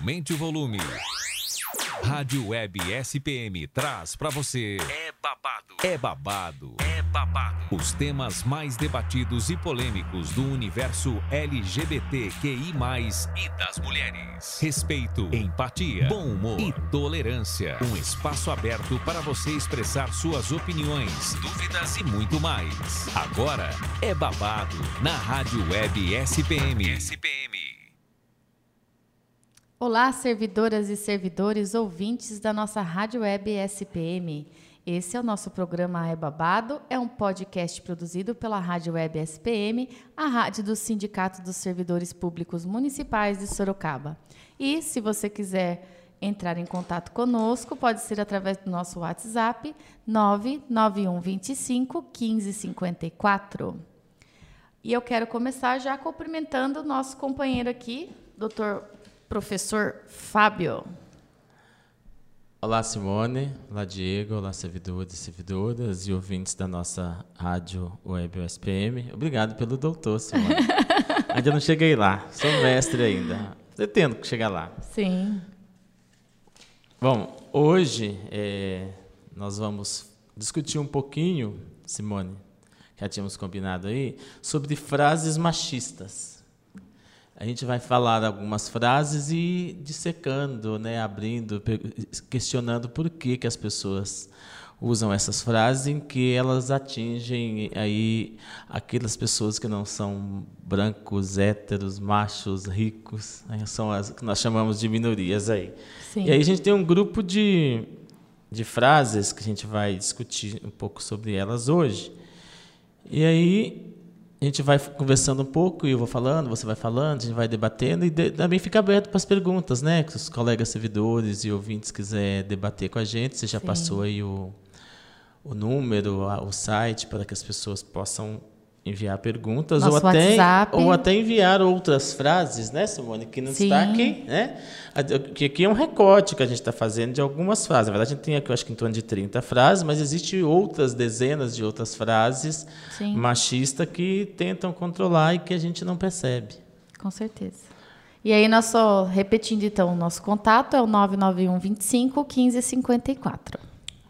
Aumente o volume. Rádio Web SPM traz para você. É babado. É babado. É babado. Os temas mais debatidos e polêmicos do universo LGBTQI, e das mulheres. Respeito, empatia, bom humor e tolerância. Um espaço aberto para você expressar suas opiniões, dúvidas e muito mais. Agora é babado na Rádio Web SPM. SPM. Olá, servidoras e servidores ouvintes da nossa Rádio Web SPM. Esse é o nosso programa É Babado, é um podcast produzido pela Rádio Web SPM, a rádio do Sindicato dos Servidores Públicos Municipais de Sorocaba. E se você quiser entrar em contato conosco, pode ser através do nosso WhatsApp 99125 1554. E eu quero começar já cumprimentando o nosso companheiro aqui, doutor professor Fábio. Olá, Simone. Olá, Diego. Olá, servidores e servidoras e ouvintes da nossa rádio web USPM. Obrigado pelo doutor, Simone. ainda não cheguei lá. Sou mestre ainda. Pretendo chegar lá. Sim. Bom, hoje é, nós vamos discutir um pouquinho, Simone, já tínhamos combinado aí, sobre frases machistas. A gente vai falar algumas frases e dissecando, né, abrindo, questionando por que, que as pessoas usam essas frases em que elas atingem aí aquelas pessoas que não são brancos, héteros, machos, ricos, né, são as que nós chamamos de minorias aí. Sim. E aí a gente tem um grupo de, de frases que a gente vai discutir um pouco sobre elas hoje. E aí a gente vai conversando um pouco e eu vou falando, você vai falando, a gente vai debatendo e de, também fica aberto para as perguntas, né? Que os colegas servidores e ouvintes quiser debater com a gente, você já Sim. passou aí o, o número, o site para que as pessoas possam enviar perguntas ou até, ou até enviar outras frases, né, Simone, que não Sim. está aqui, né? Que aqui é um recorte que a gente está fazendo de algumas frases. Na verdade, a gente tem aqui, eu acho que em torno de 30 frases, mas existem outras dezenas de outras frases machistas que tentam controlar e que a gente não percebe. Com certeza. E aí, nós só repetindo então, o nosso contato é o 991 25 1554.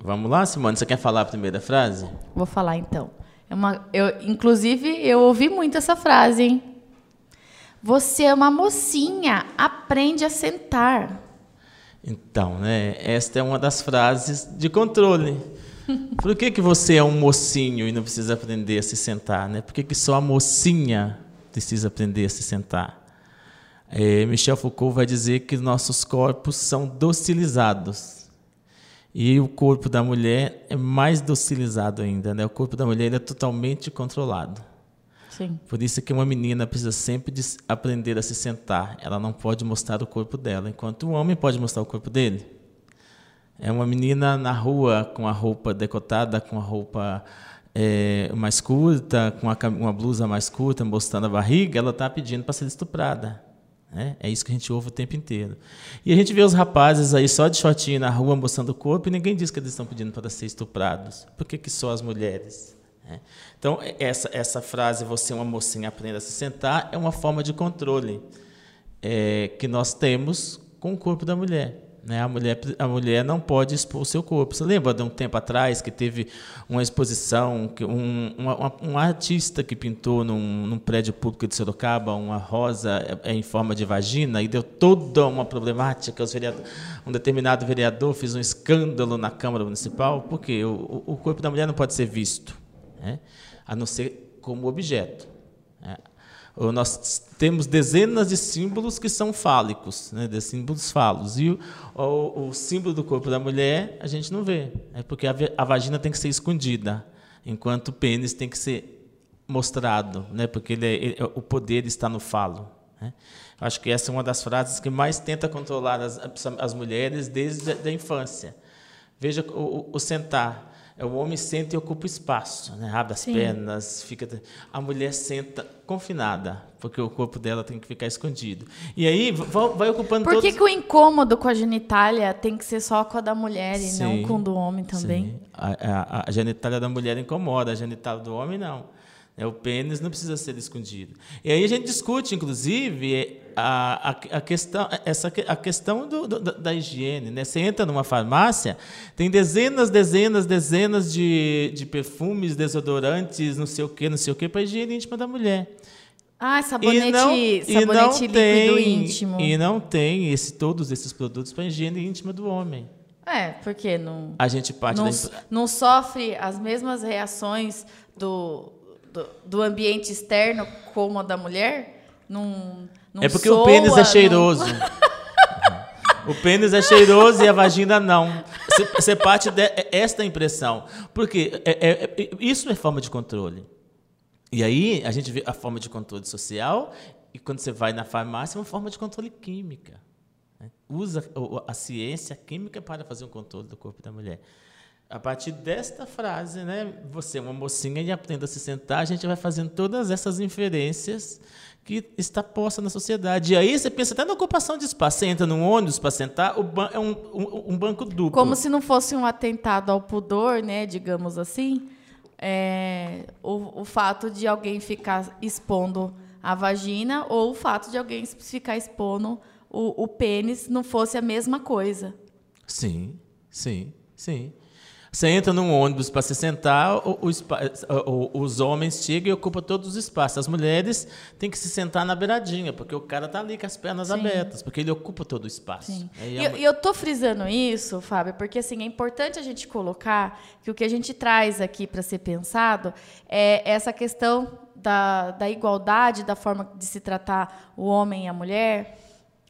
Vamos lá, Simone, você quer falar a primeira frase? Vou falar então. É uma, eu, inclusive, eu ouvi muito essa frase, hein? Você é uma mocinha, aprende a sentar. Então, né? Esta é uma das frases de controle. Por que, que você é um mocinho e não precisa aprender a se sentar? Né? Por que, que só a mocinha precisa aprender a se sentar? É, Michel Foucault vai dizer que nossos corpos são docilizados. E o corpo da mulher é mais docilizado ainda, né? O corpo da mulher é totalmente controlado. Sim. Por isso que uma menina precisa sempre aprender a se sentar. Ela não pode mostrar o corpo dela, enquanto o homem pode mostrar o corpo dele. É uma menina na rua com a roupa decotada, com a roupa é, mais curta, com uma blusa mais curta, mostrando a barriga, ela está pedindo para ser estuprada. Né? É isso que a gente ouve o tempo inteiro. E a gente vê os rapazes aí só de shortinho na rua mostrando o corpo e ninguém diz que eles estão pedindo para ser estuprados. Por que, que só as mulheres? Né? Então, essa, essa frase, você é uma mocinha, aprenda a se sentar, é uma forma de controle é, que nós temos com o corpo da mulher. Né? A, mulher, a mulher não pode expor o seu corpo. Você lembra de um tempo atrás que teve uma exposição, um, uma, um artista que pintou num, num, prédio público de Sorocaba uma rosa é, em forma de vagina e deu toda uma problemática. Os um determinado vereador fez um escândalo na Câmara Municipal, porque o, o corpo da mulher não pode ser visto, né? a não ser como objeto. Nós temos dezenas de símbolos que são fálicos, né, de símbolos falos. E o, o, o, símbolo do corpo da mulher a gente não vê, é porque a, a, vagina tem que ser escondida, enquanto o pênis tem que ser mostrado, né, porque ele, é, ele, o poder está no falo. Né. Acho que essa é uma das frases que mais tenta controlar as, as mulheres desde a infância. Veja o, o sentar. É, o homem senta e ocupa espaço, né? abre as Sim. pernas, fica. A mulher senta confinada, porque o corpo dela tem que ficar escondido. E aí vai, ocupando. Por que, todos... que o incômodo com a genitália tem que ser só com a da mulher Sim. e não com o do homem também? A, a, a, genitália da mulher incomoda, a genitália do homem não. É, o pênis não precisa ser escondido. E aí a gente discute, inclusive, a, a, a questão, essa, a questão do, do, da higiene. Né? Você entra numa farmácia, tem dezenas, dezenas, dezenas de, de perfumes, desodorantes, não sei o quê, não sei o quê, para a higiene íntima da mulher. Ah, sabonete, e não, sabonete e não líquido tem, íntimo. E não tem esse, todos esses produtos para a higiene íntima do homem. É, porque não, A gente parte não, da. não sofre as mesmas reações do, do, do ambiente externo como a da mulher? Não, não É porque soa, o pênis é não- cheiroso. o pênis é cheiroso e a vagina não. Você- parte desta impressão. Porque é- é- é- isso é forma de controle. E aí a gente vê a forma de controle social e quando você vai na farmácia é uma forma de controle química. né? Usa a ciência química para fazer um controle do corpo da mulher. A partir desta frase, né, você é uma mocinha e aprenda a se sentar, a gente vai fazendo todas essas inferências que está posta na sociedade. E aí você pensa até na ocupação de espaço. Você entra num ônibus para sentar, o é um, um- um banco duplo. Como se não fosse um atentado ao pudor, né, digamos assim, é, o, o fato de alguém ficar expondo a vagina ou o fato de alguém ficar expondo o, o pênis não fosse a mesma coisa. Sim, sim, sim. Você entra num ônibus para se sentar, o- o o- os homens chegam e ocupam todos os espaços. As mulheres têm que se sentar na beiradinha, porque o cara está ali com as pernas Sim. abertas, porque ele ocupa todo o espaço. E a eu, e eu tô frisando isso, Fábio, porque assim, é importante a gente colocar que o que a gente traz aqui para ser pensado é essa questão da, da igualdade, da forma de se tratar o homem e a mulher.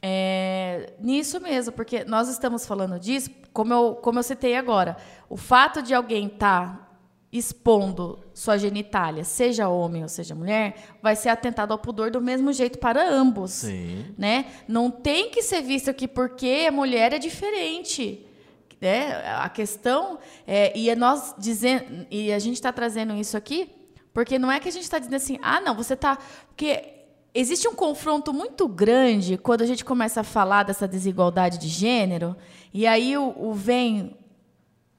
É, nisso mesmo, porque nós estamos falando disso, como eu, como eu citei agora, o fato de alguém estar expondo sua genitália, seja homem ou seja mulher, vai ser atentado ao pudor do mesmo jeito para ambos Sim. né? Não tem que ser visto que porque a mulher é diferente. Né? A questão é, e é nós dizendo e a gente está trazendo isso aqui porque não é que a gente está dizendo assim, ah, não, você está porque existe um confronto muito grande quando a gente começa a falar dessa desigualdade de gênero e aí o, o vem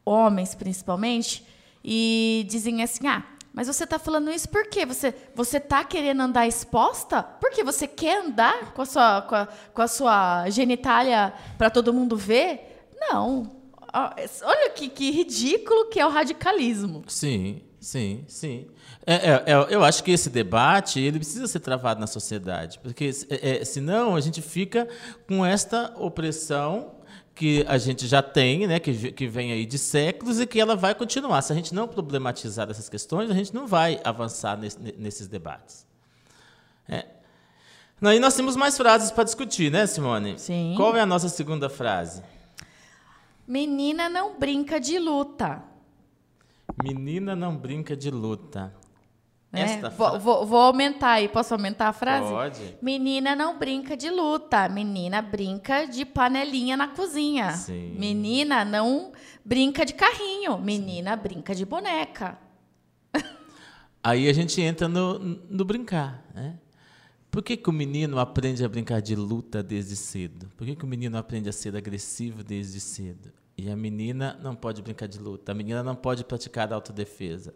homens principalmente, e dizem assim: ah, mas você está falando isso por quê? Você você está querendo andar exposta? Porque você quer andar com a sua, com a, com a sua genitália para todo mundo ver? Não. Olha que, que ridículo que é o radicalismo. Sim, sim, sim. É, é, é, eu acho que esse debate ele precisa ser travado na sociedade, porque é, é, senão a gente fica com esta opressão que a gente já tem, né, que, que vem aí de séculos e que ela vai continuar. Se a gente não problematizar essas questões, a gente não vai avançar nesse, nesses debates. É. Aí nós temos mais frases para discutir, né, Simone? Sim. Qual é a nossa segunda frase? Menina não brinca de luta. Menina não brinca de luta. Né? Esta Vou, vou- vou aumentar aí. Posso aumentar a frase? Pode. Menina não brinca de luta, menina brinca de panelinha na cozinha. Sim. Menina não brinca de carrinho, menina brinca de boneca. Aí a gente entra no, no brincar, né? Por que, que o menino aprende a brincar de luta desde cedo? Por que, que o menino aprende a ser agressivo desde cedo? E a menina não pode brincar de luta, a menina não pode praticar autodefesa.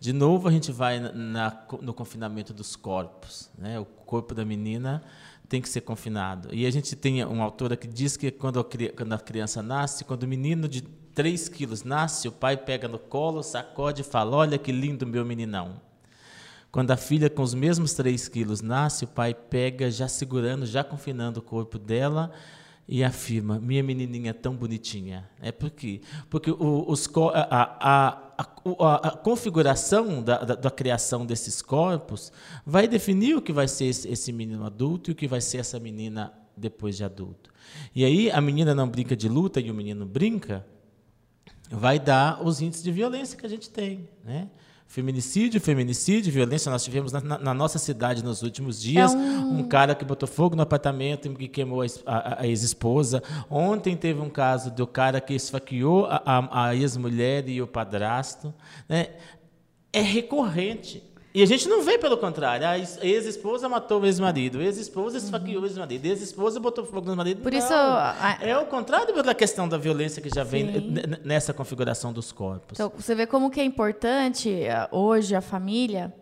De novo, a gente vai na- no confinamento dos corpos. Né? O corpo da menina tem que ser confinado. E a gente tem uma autora que diz que quando a, criança nasce, quando o menino de 3 quilos nasce, o pai pega no colo, sacode e fala: Olha que lindo meu meninão. Quando a filha com os mesmos 3 quilos nasce, o pai pega, já segurando, já confinando o corpo dela e afirma: Minha menininha é tão bonitinha. É por quê? Porque os a, a- a- a configuração da, da- da criação desses corpos vai definir o que vai ser esse, esse menino adulto e o que vai ser essa menina depois de adulto. E aí a menina não brinca de luta e o menino brinca, vai dar os índices de violência que a gente tem, né? Feminicídio, feminicídio, violência. Nós tivemos na, na- na nossa cidade nos últimos dias É um... cara que botou fogo no apartamento e que queimou a, a- a ex-esposa. Ontem teve um caso do cara que esfaqueou a, a- a ex-mulher e o padrasto. Né? É recorrente. E a gente não vê pelo contrário. A ex- a ex-esposa matou o ex-marido, ex-esposa esfaqueou o ex-marido, ex-esposa botou fogo no marido. Por Não. isso, a- É o contrário da questão da violência que já vem Sim. n- nessa configuração dos corpos. Então, você vê como que é importante eh, hoje a família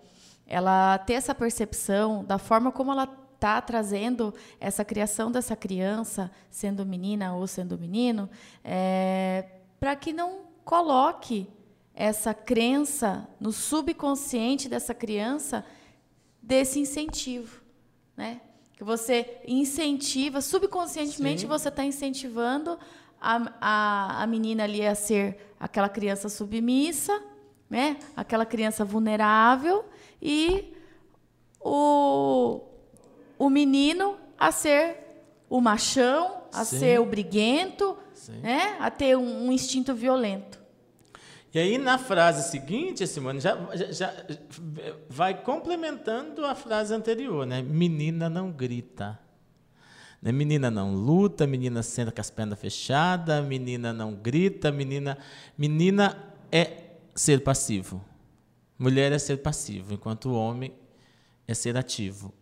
ela ter essa percepção da forma como ela está trazendo essa criação dessa criança, sendo menina ou sendo menino, é, para que não coloque essa crença no subconsciente dessa criança desse incentivo, né? Que você incentiva, subconscientemente Sim. você está incentivando a, a, a menina ali a ser aquela criança submissa, né? Aquela criança vulnerável e o o menino a ser o machão, a Sim. ser o briguento, né? a ter um, um, instinto violento. E aí, na frase seguinte, Simone, já, já, já, vai complementando a frase anterior, né? Menina não grita. Né? Menina não luta, menina senta com as pernas fechadas, menina não grita, menina, menina é ser passivo. Mulher é ser passivo, enquanto o homem é ser ativo.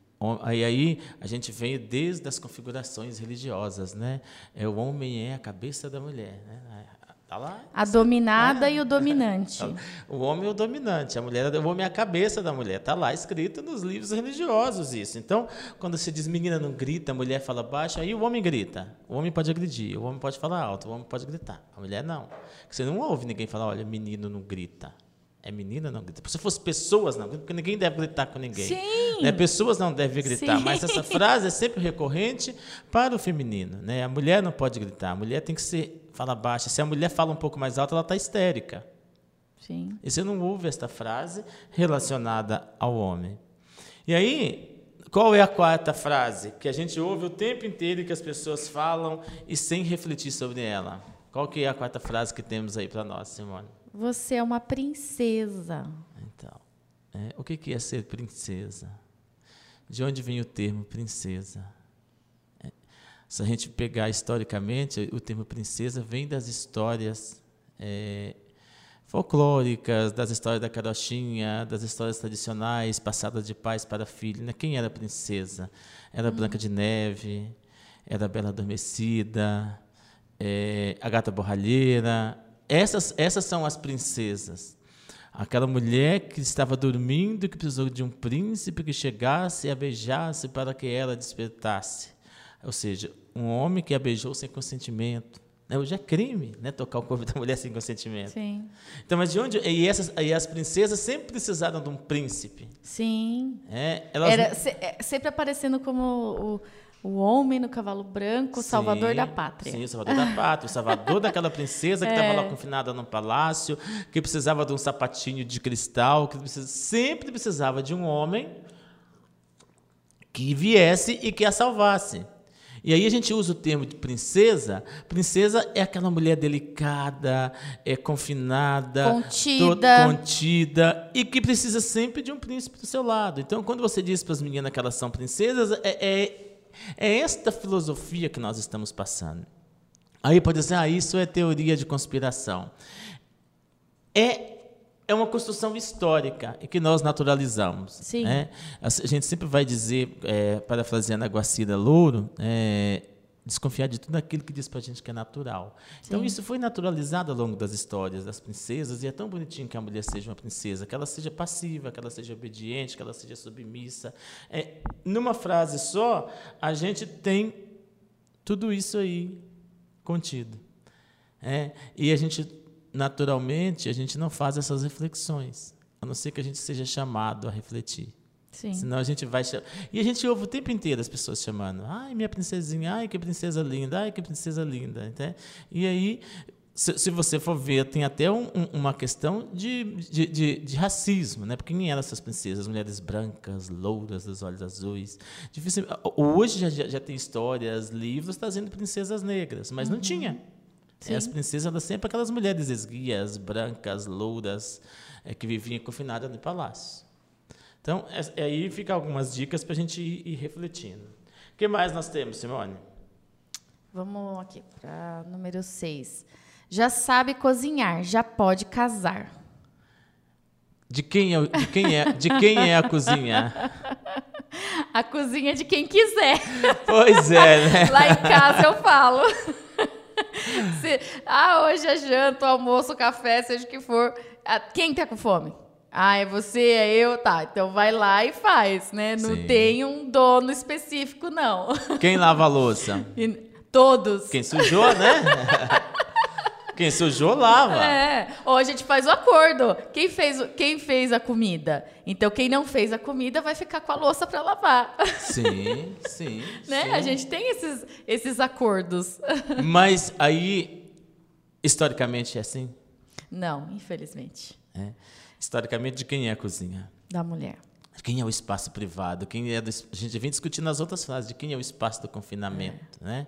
Aí, aí a gente vem desde as configurações religiosas, né? É o homem é a cabeça da mulher, né? Tá lá. A dominada é. e o dominante. o homem é o dominante, a mulher, o homem é a cabeça da mulher. Tá lá escrito nos livros religiosos isso. Então, quando se diz menina não grita, a mulher fala baixo, aí o homem grita. O homem pode agredir, o homem pode falar alto, o homem pode gritar. A mulher não. Você não ouve ninguém falar, olha, menino não grita. É menina não grita. Se fosse pessoas não porque ninguém deve gritar com ninguém. Sim. Né? Pessoas não devem gritar, Sim. mas essa frase é sempre recorrente para o feminino. Né? A mulher não pode gritar, a mulher tem que ser fala baixa. Se a mulher fala um pouco mais alto, ela está histérica. Sim. E você não ouve esta frase relacionada ao homem. E aí, qual é a quarta frase que a gente ouve o tempo inteiro que as pessoas falam e sem refletir sobre ela? Qual que é a quarta frase que temos aí para nós, Simone? Você é uma princesa. Então, é, o que é ser princesa? De onde vem o termo princesa? Se a gente pegar historicamente, o termo princesa vem das histórias é, folclóricas, das histórias da carochinha, das histórias tradicionais passadas de pais para filhos. Né? Quem era princesa? Era hum. Branca de Neve, era Bela Adormecida, é, a Gata Borralheira, essas, essas são as princesas. Aquela mulher que estava dormindo, que precisou de um príncipe que chegasse e a beijasse para que ela despertasse. Ou seja, um homem que a beijou sem consentimento. Né? Hoje é crime né? tocar o corpo da mulher sem consentimento. Sim. Então, mas de onde. E, essas, e as princesas sempre precisaram de um príncipe. Sim. É, elas... Era se, é, sempre aparecendo como o o homem no cavalo branco, o salvador da pátria. Sim, o salvador da pátria, o salvador daquela princesa que estava é. lá confinada no palácio, que precisava de um sapatinho de cristal, que sempre precisava de um homem que viesse e que a salvasse. E aí a gente usa o termo de princesa. Princesa é aquela mulher delicada, é confinada, contida, contida e que precisa sempre de um príncipe do seu lado. Então, quando você diz para as meninas que elas são princesas, é, é é esta filosofia que nós estamos passando. Aí pode dizer, ah, isso é teoria de conspiração. É, é uma construção histórica e que nós naturalizamos. Sim. Né? A gente sempre vai dizer, é, parafraseando a Guacira Louro, é, desconfiar de tudo aquilo que diz para a gente que é natural. Então, Sim. Então, isso foi naturalizado ao longo das histórias das princesas, e é tão bonitinho que a mulher seja uma princesa, que ela seja passiva, que ela seja obediente, que ela seja submissa. É, numa frase só, a gente tem tudo isso aí contido. É, e a gente, naturalmente, a gente não faz essas reflexões, a não ser que a gente seja chamado a refletir. Sim. Senão a gente vai. E a gente ouve o tempo inteiro as pessoas chamando. Ai, minha princesinha, ai, que princesa linda, ai, que princesa linda. Entende? E aí, se, se você for ver, tem até um, um, uma questão de, de, de, de, racismo, né? Porque quem eram essas princesas? Mulheres brancas, louras, dos olhos azuis. Difícil, hoje já, já, já tem histórias, livros trazendo princesas negras, mas uhum. não tinha. Sim. As princesas eram sempre aquelas mulheres esguias, brancas, louras, é, que viviam confinadas no palácio. Então, é, é, aí fica algumas dicas para a gente ir, ir refletindo. O que mais nós temos, Simone? Vamos aqui para número 6. Já sabe cozinhar, já pode casar. De quem é, de quem é, de quem é a cozinha? A cozinha é de quem quiser. Pois é, né? Lá em casa eu falo. Se, ah, hoje é janta, almoço, café, seja o que for. Ah, quem está com fome? Ah, é você, é eu, tá. Então vai lá e faz, né? Não Sim. tem um dono específico, não. Quem lava a louça? E todos. Quem sujou, né? Quem sujou, lava. É, ou a gente faz o acordo. Quem fez, quem fez a comida? Então, quem não fez a comida vai ficar com a louça para lavar. Sim, sim. né? sim. A gente tem esses, esses acordos. Mas aí, historicamente é assim? Não, infelizmente. É. Historicamente, de quem é a cozinha? Da mulher. Quem é o espaço privado? Quem é do, a gente vem discutindo nas outras frases de quem é o espaço do confinamento, né?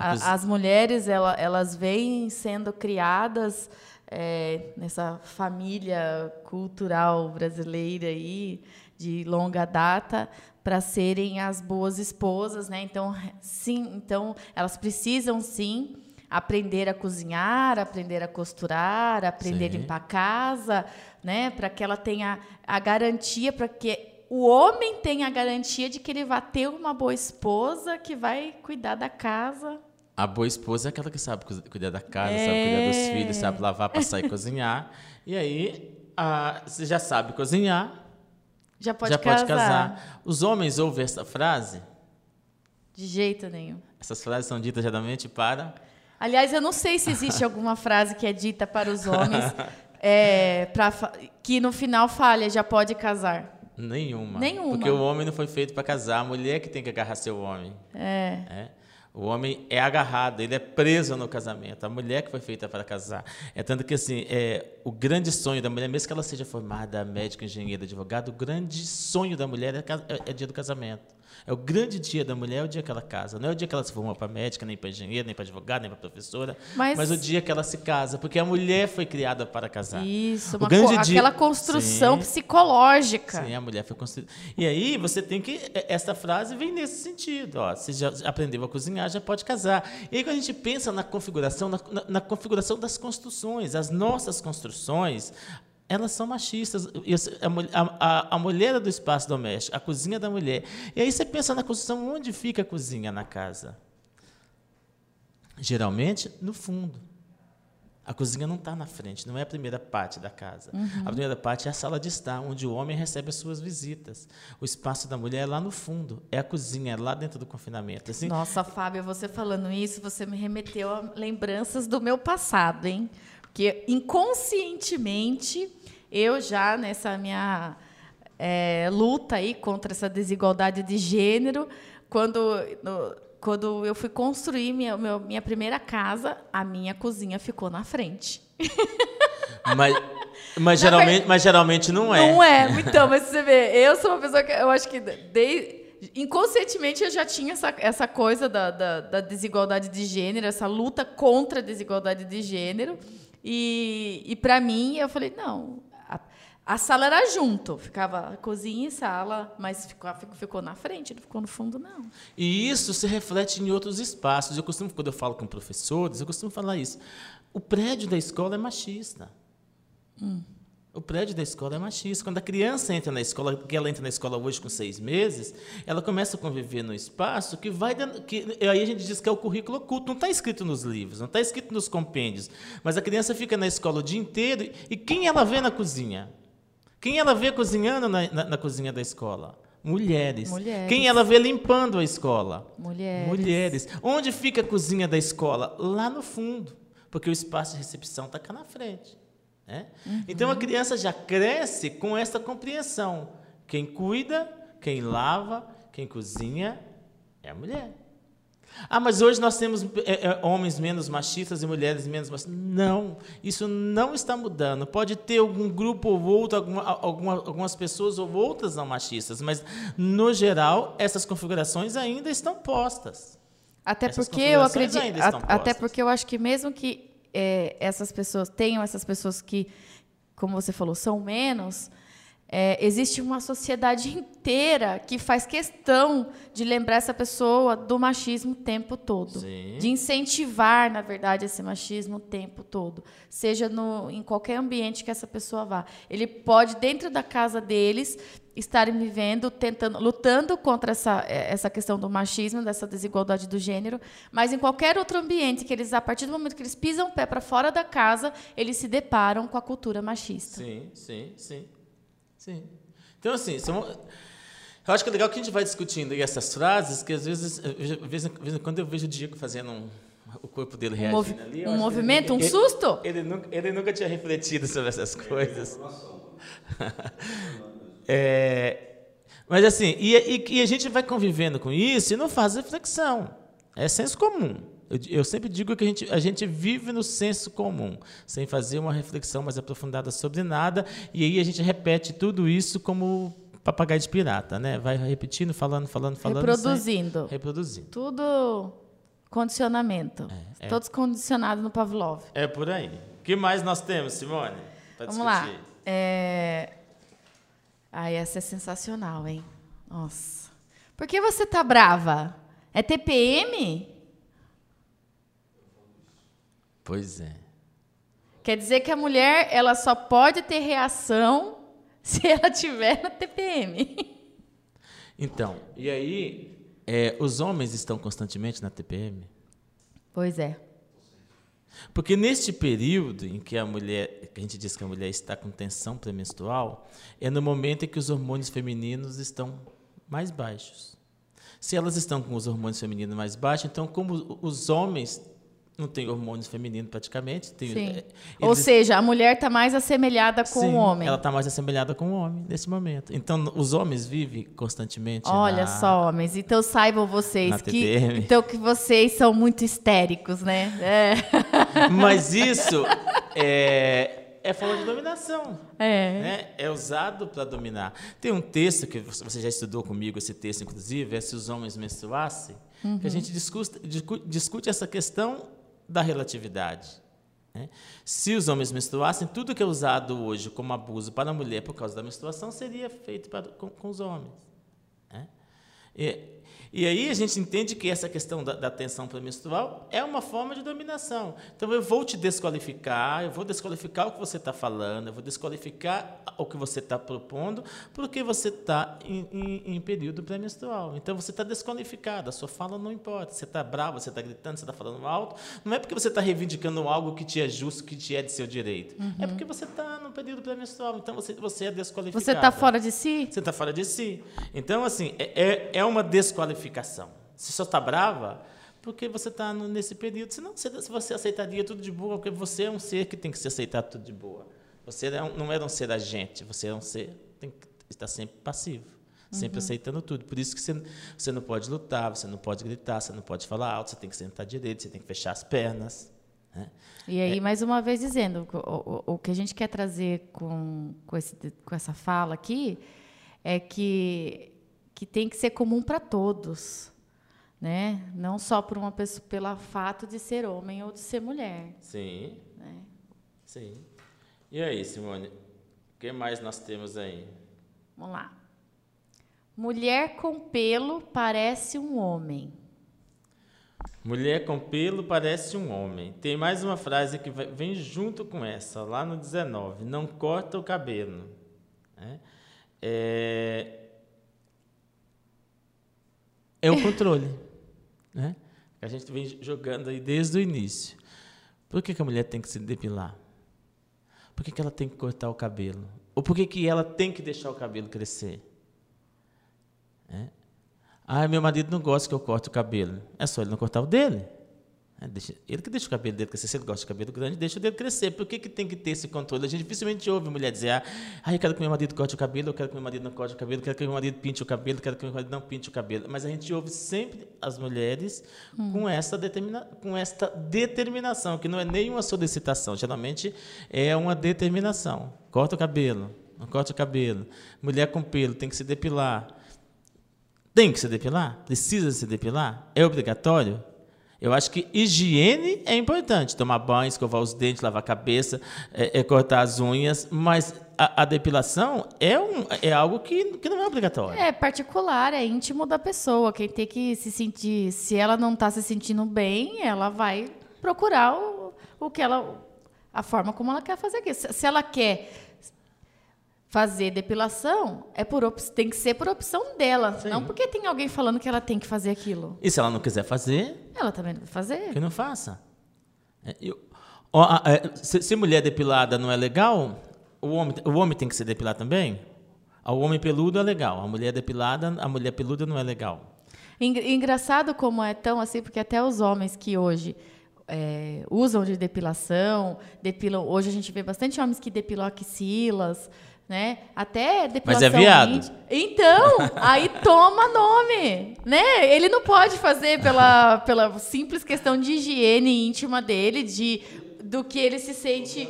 A A- as mulheres, ela- elas vêm sendo criadas é, nessa família cultural brasileira aí, de longa data, para serem as boas esposas, né? Então, sim, então elas precisam sim aprender a cozinhar, aprender a costurar, aprender a Sim. limpar a casa, né? Para que ela tenha a garantia, para que o homem tenha a garantia de que ele vai ter uma boa esposa que vai cuidar da casa. A boa esposa é aquela que sabe cu- cuidar da casa, sabe É. cuidar dos filhos, sabe lavar, passar e cozinhar. E aí, a- você já sabe cozinhar, Já pode já casar. pode casar. Os homens ouvem essa frase? De jeito nenhum. Essas frases são ditas geralmente para Aliás, eu não sei se existe alguma frase que é dita para os homens é, pra que no final falha, já pode casar. nenhuma. Nenhuma. Porque o homem não foi feito para casar, a mulher que tem que agarrar seu homem. É. É. O homem é agarrado, ele é preso no casamento. A mulher que foi feita para casar. É tanto que assim, é, o grande sonho da mulher, mesmo que ela seja formada médica, engenheira, advogado, o grande sonho da mulher é, é, é dia do casamento. É o grande dia da mulher, é o dia que ela casa. Não é o dia que ela se formou para médica, nem para engenheira, nem para advogada, nem para professora, Mas- mas... o dia que ela se casa, porque a mulher foi criada para casar. Isso, O uma grande co- dia- aquela construção Sim. psicológica. Sim, a mulher foi construída. E aí você tem que. Essa frase vem nesse sentido. Ó, você já aprendeu a cozinhar, já pode casar. E aí quando a gente pensa na configuração, na, na- na configuração das construções, as nossas construções. Elas são machistas. A, a- a- mulher é do espaço doméstico, a cozinha da mulher. E aí você pensa na construção, onde fica a cozinha na casa? Geralmente, no fundo. A cozinha não está na frente, não é a primeira parte da casa. A primeira parte é a sala de estar, onde o homem recebe as suas visitas. O espaço da mulher é lá no fundo, é a cozinha, é lá dentro do confinamento. Assim, Nossa, Fábio, você falando isso, você me remeteu a lembranças do meu passado, hein? Porque inconscientemente, eu já nessa minha é, luta aí contra essa desigualdade de gênero, quando, no- quando eu fui construir minha, meu- minha primeira casa, a minha cozinha ficou na frente. mas, mas, geralmente, mas geralmente não é. Não é. Então, mas você vê, eu sou uma pessoa que eu acho que de- inconscientemente eu já tinha essa, essa coisa da, da, da desigualdade de gênero, essa luta contra a desigualdade de gênero. E, e para mim, eu falei, não, a, a sala era junto, ficava cozinha e sala, mas ficou, ficou na frente, não ficou no fundo, não. E isso se reflete em outros espaços. Eu costumo, quando eu falo com professores, eu costumo falar isso. O prédio da escola é machista. O prédio da escola é machista. Quando a criança entra na escola, que ela entra na escola hoje com seis meses, ela começa a conviver no espaço que vai dando, que aí a gente diz que é o currículo oculto. Não está escrito nos livros, não está escrito nos compêndios. Mas a criança fica na escola o dia inteiro e quem ela vê na cozinha? Quem ela vê cozinhando na, na- na cozinha da escola? Mulheres. Mulheres. Quem ela vê limpando a escola? Mulheres. Mulheres. Onde fica a cozinha da escola? Lá no fundo, porque o espaço de recepção está cá na frente. Né? Então a criança já cresce com essa compreensão. Quem cuida, quem lava, quem cozinha é a mulher. Ah, mas hoje nós temos é, é, homens menos machistas e mulheres menos machistas. Não, isso não está mudando. Pode ter algum grupo ou outro, alguma, alguma, algumas pessoas ou outras não machistas, mas, no geral, essas configurações ainda estão postas. Até Essas porque eu acredito. a- Até porque eu acho que mesmo que é, essas pessoas tenham essas pessoas que, como você falou, são menos, é, existe uma sociedade inteira que faz questão de lembrar essa pessoa do machismo o tempo todo. Sim. De incentivar, na verdade, esse machismo o tempo todo. Seja no, em qualquer ambiente que essa pessoa vá. Ele pode, dentro da casa deles, estarem vivendo, tentando, lutando contra essa, eh, essa questão do machismo, dessa desigualdade do gênero, mas em qualquer outro ambiente que eles, a partir do momento que eles pisam o pé para fora da casa, eles se deparam com a cultura machista. Sim, sim, sim. Sim. Então, assim, são, eu acho que é legal que a gente vai discutindo essas frases, que às vezes, de vez em quando eu vejo o Diego fazendo um, o corpo dele reagindo um movi ali. Um movimento, ele, um susto? Ele, ele, nunca, ele nunca tinha refletido sobre essas coisas. é, mas assim, e, e, e, a gente vai convivendo com isso e não faz reflexão. É senso comum. Eu, eu, sempre digo que a gente, a gente vive no senso comum, sem fazer uma reflexão mais aprofundada sobre nada, e aí a gente repete tudo isso como papagaio de pirata, né? Vai repetindo, falando, falando, falando. Reproduzindo. Sem... Reproduzindo. Tudo condicionamento. É, é. Todos condicionados no Pavlov. É por aí. O que mais nós temos, Simone? Vamos discutir? lá. É... Ai, essa é sensacional, hein? Nossa. Por que você tá brava? É TPM? Pois é. Quer dizer que a mulher ela só pode ter reação se ela tiver na TPM. Então, e aí, é, os homens estão constantemente na TPM? Pois é. Porque neste período em que a mulher, que a gente diz que a mulher está com tensão pré-menstrual, é no momento em que os hormônios femininos estão mais baixos. Se elas estão com os hormônios femininos mais baixos, então como os homens não tem hormônios femininos praticamente. Tem. É, Ou seja, a mulher está mais assemelhada com Sim, o homem. Ela está mais assemelhada com o homem nesse momento. Então, os homens vivem constantemente. Olha na, só, homens. Então saibam vocês que então que vocês são muito histéricos, né? É. Mas isso é, é forma de dominação. É. Né? É usado para dominar. Tem um texto que você já estudou comigo, esse texto, inclusive, é Se os Homens Menstruassem, uhum. que a gente discute, discute essa questão da relatividade. Né? Se os homens menstruassem, tudo que é usado hoje como abuso para a mulher por causa da menstruação seria feito para, com, com, os homens. Né? E, e aí a gente entende que essa questão da, da tensão pré-menstrual é uma forma de dominação. Então eu vou te desqualificar, eu vou desqualificar o que você está falando, eu vou desqualificar o que você está propondo, porque você está em, em, em, período pré-menstrual. Então você está desqualificado, a sua fala não importa. Você está bravo, você está gritando, você está falando alto. Não é porque você está reivindicando algo que te é justo, que te é de seu direito. É uhum. É porque você está no período pré-menstrual. Então você, você é desqualificado. Você está fora de si? Você está fora de si. Então, assim, é, é, é uma desqualificação qualificação. Você só está brava porque você está nesse período. Senão, você, você aceitaria tudo de boa, porque você é um ser que tem que se aceitar tudo de boa. Você é não é um ser agente, você é um ser tem que estar sempre passivo, sempre uhum. aceitando tudo. Por isso que você, você não pode lutar, você não pode gritar, você não pode falar alto, você tem que sentar direito, você tem que fechar as pernas. Né? E aí, é. mais uma vez dizendo, o, o, o, que a gente quer trazer com, com, esse, com essa fala aqui é que que tem que ser comum para todos, né? Não só por uma pessoa pelo fato de ser homem ou de ser mulher. Sim. Né? Sim. E aí, Simone, o que mais nós temos aí? Vamos lá. Mulher com pelo parece um homem. Mulher com pelo parece um homem. Tem mais uma frase que vem junto com essa, lá no 19. Não corta o cabelo. Né? É, é o controle. né? A gente vem jogando aí desde o início. Por que, que a mulher tem que se depilar? Por que, que ela tem que cortar o cabelo? Ou por que, que ela tem que deixar o cabelo crescer? É? Ah, meu marido não gosta que eu corte o cabelo. É só ele não cortar o dele. É, ele que deixa o cabelo dele crescer. Se ele gosta de cabelo grande, deixa o dele crescer. Por que, que tem que ter esse controle? A gente dificilmente ouve mulher dizer: ah, ah, eu quero que meu marido corte o cabelo, eu quero que meu marido não corte o cabelo, eu quero que meu marido pinte o cabelo, eu quero que meu marido não pinte o cabelo. Mas a gente ouve sempre as mulheres hum. com, essa determina, com esta determinação, que não é nenhuma solicitação, geralmente é uma determinação. Corta o cabelo, não corta o cabelo. Mulher com pelo tem que se depilar. Tem que se depilar? Precisa se depilar? É obrigatório? Eu acho que higiene é importante, tomar banho, escovar os dentes, lavar a cabeça, é, é cortar as unhas, mas a, a, depilação é, um, é algo que, que não é obrigatório. É particular, é íntimo da pessoa. Quem tem que se sentir, se ela não está se sentindo bem, ela vai procurar o, o que ela, a forma como ela quer fazer aquilo. Se, se ela quer fazer depilação é por tem que ser por opção dela, Sim. não porque tem alguém falando que ela tem que fazer aquilo. E se ela não quiser fazer? Ela também não vai fazer. Que não faça. É, eu, ó, é, se, se, mulher depilada não é legal, o homem, o homem tem que ser depilado também? O homem peludo é legal, a mulher depilada, a mulher peluda não é legal. Engraçado como é tão assim, porque até os homens que hoje é, usam de depilação, depilam. Hoje a gente vê bastante homens que depilam axilas, né? Até depilação. Mas é viado. Então, aí toma nome, né? Ele não pode fazer pela, pela simples questão de higiene íntima dele, de do que ele se sente.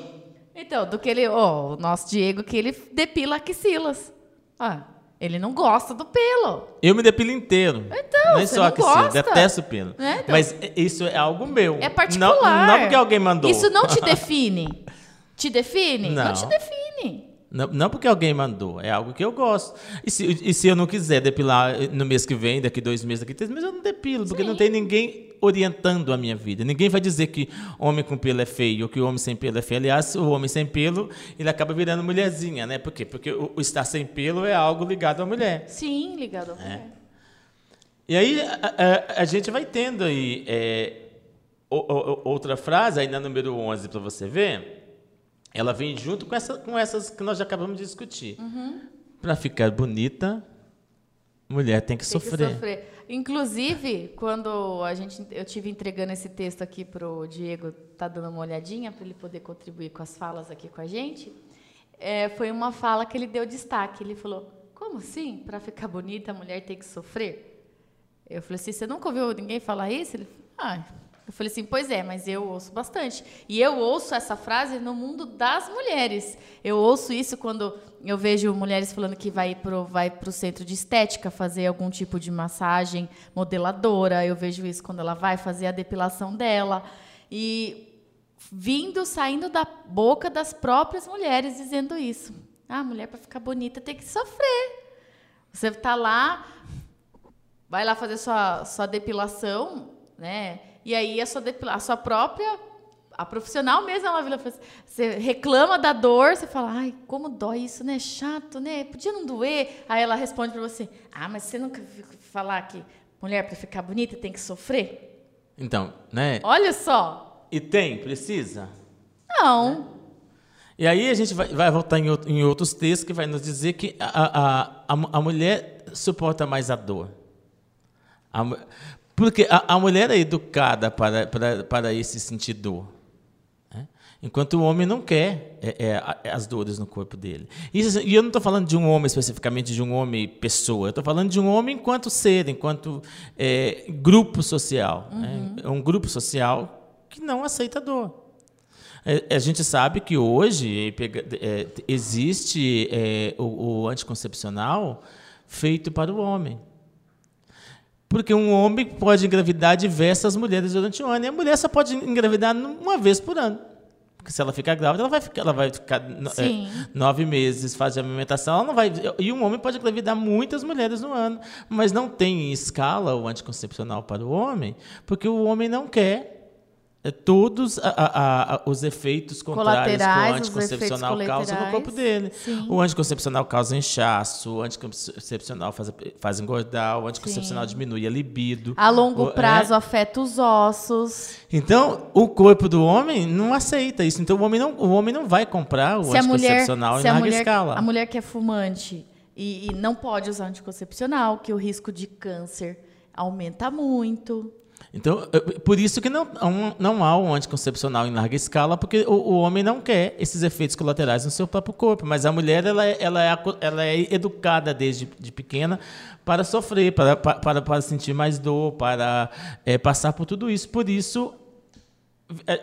Então, do que ele, ó, oh, o nosso Diego que ele depila axilas. Ah, ele não gosta do pelo. Eu me depilo inteiro. Então, Nem só que sim, detesto o pelo. É, então, Mas isso é algo meu. É particular. Não, não porque alguém mandou. Isso não te define. te define? Não, não te define. Não, não, porque alguém mandou, é algo que eu gosto. E se, e se eu não quiser depilar no mês que vem, daqui dois meses, daqui três meses, eu não depilo, porque Sim. não tem ninguém orientando a minha vida. Ninguém vai dizer que homem com pelo é feio ou que homem sem pelo é feio. Aliás, o homem sem pelo, ele acaba virando mulherzinha, né? Por quê? Porque o, o estar sem pelo é algo ligado à mulher. Sim, ligado à mulher. É. E aí a, a, a, gente vai tendo aí é, o, o, outra frase, aí na número 11, para você ver ela vem junto com, essa, com essas que nós já acabamos de discutir. Uhum. Para ficar bonita, mulher tem que tem sofrer. Que sofrer. Inclusive, quando a gente, eu tive entregando esse texto aqui para o Diego, tá dando uma olhadinha para ele poder contribuir com as falas aqui com a gente, é, foi uma fala que ele deu destaque. Ele falou: "Como assim? Para ficar bonita, a mulher tem que sofrer?" Eu falei assim: "Você nunca ouviu ninguém falar isso?" Ele falou: "Ah, eu falei assim, pois é, mas eu ouço bastante. E eu ouço essa frase no mundo das mulheres. Eu ouço isso quando eu vejo mulheres falando que vai pro, vai pro centro de estética fazer algum tipo de massagem modeladora. Eu vejo isso quando ela vai fazer a depilação dela. E vindo, saindo da boca das próprias mulheres dizendo isso. Ah, mulher para ficar bonita tem que sofrer. Você está lá, vai lá fazer sua, sua depilação, né? E aí a sua, a sua própria, a profissional mesmo, ela vira, você reclama da dor, você fala, ai, como dói isso, né? Chato, né? Podia não doer. Aí ela responde para você, ah, mas você nunca viu falar que mulher para ficar bonita tem que sofrer? Então, né? Olha só. E tem, precisa? Não. E aí a gente vai, vai voltar em, em, outros textos que vai nos dizer que a, a, a, a mulher suporta mais a dor. A, porque a, a mulher é educada para, para, para esse sentido. Né? Enquanto o homem não quer é, é, as dores no corpo dele. Isso, e eu não estou falando de um homem especificamente, de um homem pessoa. Eu estou falando de um homem enquanto ser, enquanto é, grupo social. Né? Uhum. Né? É um grupo social que não aceita dor. É, a gente sabe que hoje é, existe é, o anticoncepcional feito para o homem. Porque um homem pode engravidar diversas mulheres durante o ano. E a mulher só pode engravidar uma vez por ano. Porque se ela ficar grávida, ela vai ficar, ela vai ficar é, nove meses, faz de amamentação, ela não vai. E um homem pode engravidar muitas mulheres no ano. Mas não tem em escala o anticoncepcional para o homem, porque o homem não quer todos a, a, a, os efeitos contrários que o anticoncepcional causa no corpo dele. Sim. O anticoncepcional causa inchaço, o anticoncepcional faz, faz engordar, o anticoncepcional Sim. diminui a libido. A longo o, prazo é... afeta os ossos. Então, o corpo do homem não aceita isso. Então, o homem não, o homem não vai comprar o se anticoncepcional mulher, em larga mulher, escala. A mulher que é fumante e, e não pode usar anticoncepcional, que o risco de câncer aumenta muito. Então, por isso que não, não há um anticoncepcional em larga escala, porque o, o, homem não quer esses efeitos colaterais no seu próprio corpo. Mas a mulher ela, é, ela, é, ela é educada desde de pequena para sofrer, para, para, para sentir mais dor, para é, passar por tudo isso. Por isso,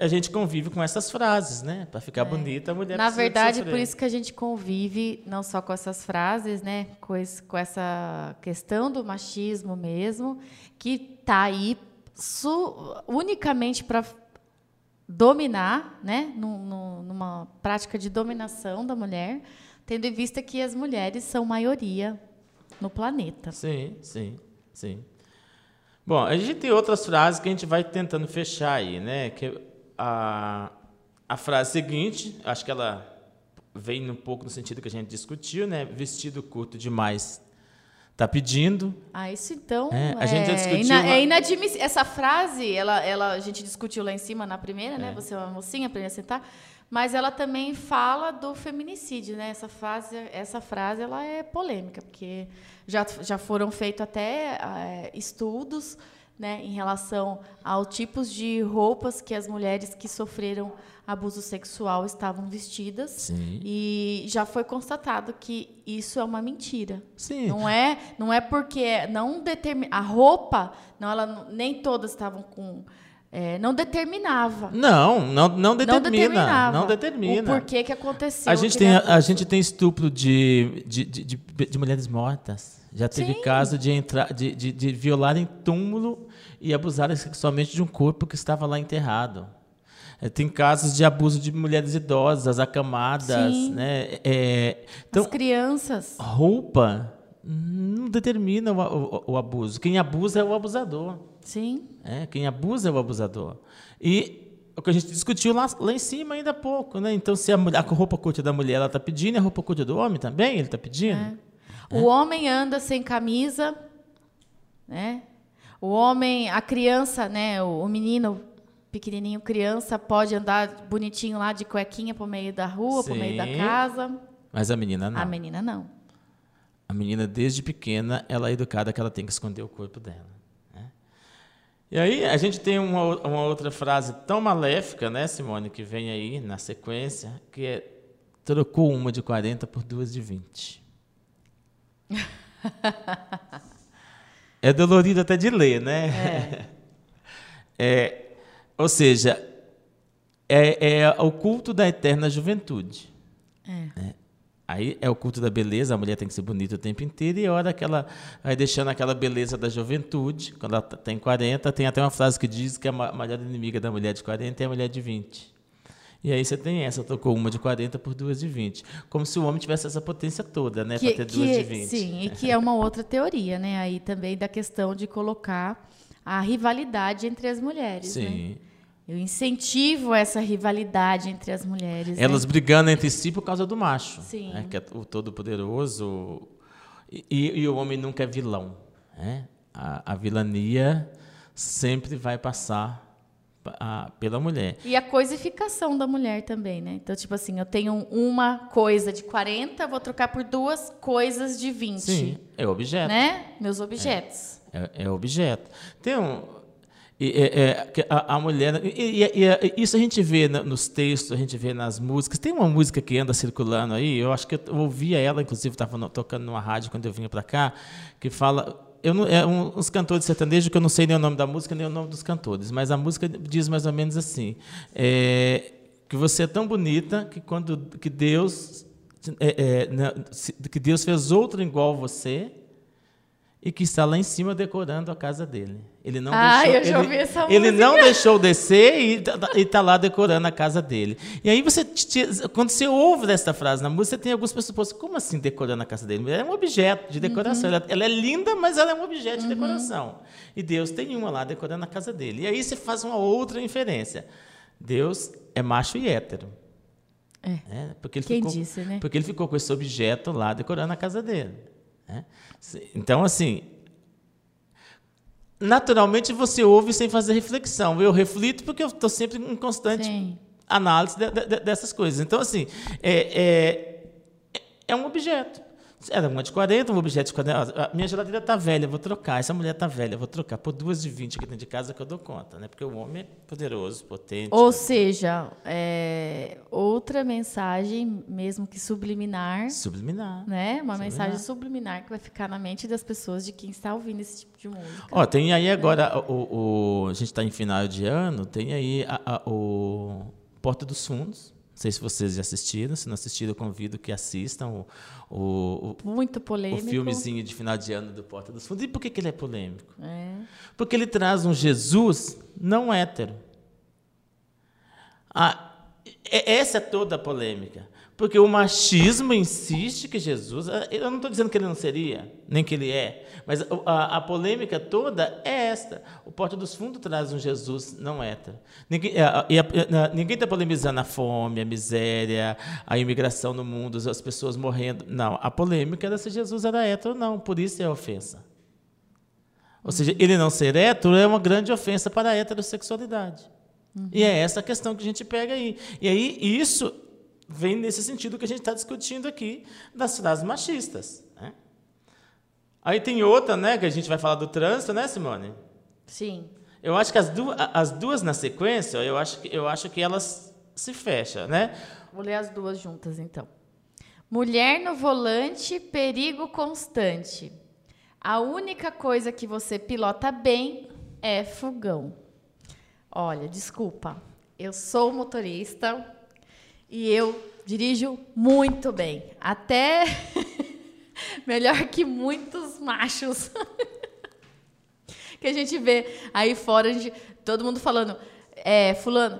a, gente convive com essas frases, né? Para ficar é. bonita, a mulher Na verdade, por isso que a gente convive não só com essas frases, né? Com, esse, com essa questão do machismo mesmo, que está aí unicamente para dominar, né, numa prática de dominação da mulher, tendo em vista que as mulheres são maioria no planeta. Sim, sim, sim. Bom, a gente tem outras frases que a gente vai tentando fechar aí, né? Que a, a frase seguinte, acho que ela vem um pouco no sentido que a gente discutiu, né? Vestido curto demais Tá pedindo. Ah, isso então. É, a é, gente já discutiu. Ina, uma... É inadmissível. Essa frase, ela, ela, a gente discutiu lá em cima na primeira, né? É. Você é uma mocinha, aprende a sentar. Mas ela também fala do feminicídio, né? Essa frase, essa frase ela é polêmica, porque já, já foram feitos até é, estudos né, em relação aos tipos de roupas que as mulheres que sofreram abuso sexual estavam vestidas. Sim. E já foi constatado que isso é uma mentira. Sim. Não é, não é porque não determina a roupa, não ela nem todas estavam com é, não determinava. Não, não, não determina. Não determinava. Não determina. O porquê que aconteceu. A gente, tem, a, a, gente tem estupro de, de, de, de, de mulheres mortas. Já teve Sim. caso de, entrar, de, de, de violarem túmulo e abusarem sexualmente de um corpo que estava lá enterrado. É, tem casos de abuso de mulheres idosas, acamadas. Sim. Né? É, então, As crianças. Roupa não determina o, o, o, abuso. Quem abusa é o abusador. Sim. É, quem abusa é o abusador. E o que a gente discutiu lá, lá em cima ainda há pouco. Né? Então, se a, mulher, a roupa curta da mulher está pedindo, a roupa curta do homem também ele está pedindo. É. O homem anda sem camisa, né? O homem, a criança, né? O, o menino pequenininho, criança, pode andar bonitinho lá de cuequinha por meio da rua, Sim, por meio da casa. Mas a menina não. A menina não. A menina, desde pequena, ela é educada que ela tem que esconder o corpo dela. Né? E aí a gente tem uma, uma outra frase tão maléfica, né, Simone, que vem aí na sequência, que é trocou uma de 40 por duas de 20. é dolorido até de ler, né? É. é ou seja, é, é, o culto da eterna juventude. É. Né? Aí é o culto da beleza, a mulher tem que ser bonita o tempo inteiro, e a hora que ela vai deixando aquela beleza da juventude, quando ela tem 40, tem até uma frase que diz que a maior inimiga da mulher de 40 é a mulher de 20. E aí você tem essa, trocou uma de 40 por duas de 20. Como se o homem tivesse essa potência toda, né? Para ter que, duas de 20. Sim, e que é uma outra teoria, né? Aí também da questão de colocar a rivalidade entre as mulheres. Sim. Né? Eu incentivo essa rivalidade entre as mulheres. Elas né? brigando entre si por causa do macho. Sim. Né? Que é o todo-poderoso. E, e, e, o homem nunca é vilão. Né? A, a vilania sempre vai passar a, pela mulher. E a coisificação da mulher também, né? Então, tipo assim, eu tenho uma coisa de 40, vou trocar por duas coisas de 20. Sim, é objeto. Né? Meus objetos. É, é, é objeto. Tem um. E, é, é, a, a, mulher. E, e, e, isso a gente vê nos textos, a gente vê nas músicas. Tem uma música que anda circulando aí, eu acho que eu ouvia ela, inclusive estava tocando numa rádio quando eu vinha para cá, que fala eu não, é um, uns cantores sertanejos que eu não sei nem o nome da música nem o nome dos cantores, mas a música diz mais ou menos assim: é, que você é tão bonita que quando que Deus é, é, né, que Deus fez outro igual você e que está lá em cima decorando a casa dele. Ele não ah, deixou, eu já ouvi essa ele não deixou descer e está tá lá decorando a casa dele. E aí você, quando você ouve esta frase na música, você tem pessoas pensam, como assim decorando a casa dele? Ela é um objeto de decoração. Uhum. Ela, ela, é linda, mas ela é um objeto uhum. de decoração. E Deus tem uma lá decorando a casa dele. E aí você faz uma outra inferência. Deus é macho e hétero. É. é porque ele Quem ficou, disse, né? Porque ele ficou com esse objeto lá decorando a casa dele. É. Então, assim, naturalmente você ouve sem fazer reflexão. Eu reflito porque eu estou sempre em constante Sim. análise de, de, dessas coisas. Então, assim, é, é, é um objeto. Era uma de 40, um objeto de 40. A minha geladeira está velha, vou trocar. Essa mulher está velha, vou trocar. Por duas de 20 aqui dentro de casa que eu dou conta, né? Porque o homem é poderoso, potente. Ou seja, é outra mensagem, mesmo que subliminar. Subliminar. Né? Uma subliminar. mensagem subliminar que vai ficar na mente das pessoas de quem está ouvindo esse tipo de música. Ó, tem aí agora, o, o a gente está em final de ano, tem aí a, a, o Porta dos Fundos não sei se vocês já assistiram. Se não assistiram, eu convido que assistam o, o, Muito polêmico. o filmezinho de final de ano do Porta dos Fundos. E por que, que ele é polêmico? É. Porque ele traz um Jesus não hétero. Ah, essa é toda a polêmica. Porque o machismo insiste que Jesus. Eh, eu não estou dizendo que ele não seria, nem que ele é, mas a, a polêmica toda é esta. O Porta dos Fundos traz um Jesus não hétero. Ninguém está polemizando a fome, a miséria, a imigração no mundo, as pessoas morrendo. Não, a polêmica era se Jesus era hétero ou não, por isso é ofensa. Ou seja, ele não ser hétero é uma grande ofensa para a heterossexualidade. Uhum. E é essa a questão que a gente pega aí. E aí isso vem nesse sentido que a gente está discutindo aqui das frases machistas. Né? Aí tem outra, né, que a gente vai falar do trânsito, né, Simone? Sim. Eu acho que as duas, as duas na sequência, eu acho, que, eu acho que elas se fecham, né? Vou ler as duas juntas, então. Mulher no volante, perigo constante. A única coisa que você pilota bem é fogão. Olha, desculpa, eu sou motorista e eu dirijo muito bem, até melhor que muitos machos que a gente vê aí fora, gente, todo mundo falando, é, fulano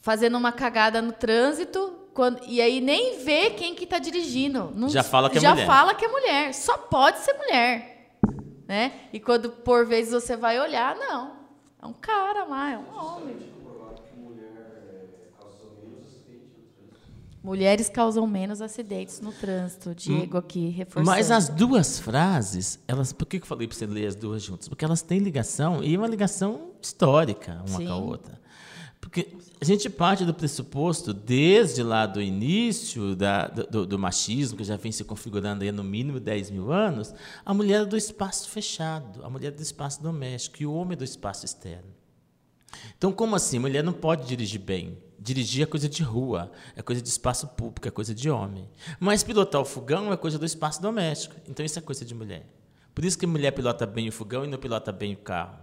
fazendo uma cagada no trânsito, quando, e aí nem vê quem que está dirigindo. Não, já fala que é já mulher. Já fala que é mulher. Só pode ser mulher. Né? E quando por vezes você vai olhar, não. É um cara lá, é um homem. Mulheres causam menos acidentes no trânsito. Diego aqui reforçando. Mas as duas frases, elas, por que eu falei para você ler as duas juntas? Porque elas têm ligação e uma ligação histórica uma Sim. com a outra. Porque a gente parte do pressuposto, desde lá do início da, do, do, machismo, que já vem se configurando aí no mínimo 10 mil anos, a mulher é do espaço fechado, a mulher é do espaço doméstico e o homem é do espaço externo. Então, como assim? A mulher não pode dirigir bem. Dirigir é coisa de rua, é coisa de espaço público, é coisa de homem. Mas pilotar o fogão é coisa do espaço doméstico. Então, isso é coisa de mulher. Por isso que a mulher pilota bem o fogão e não pilota bem o carro.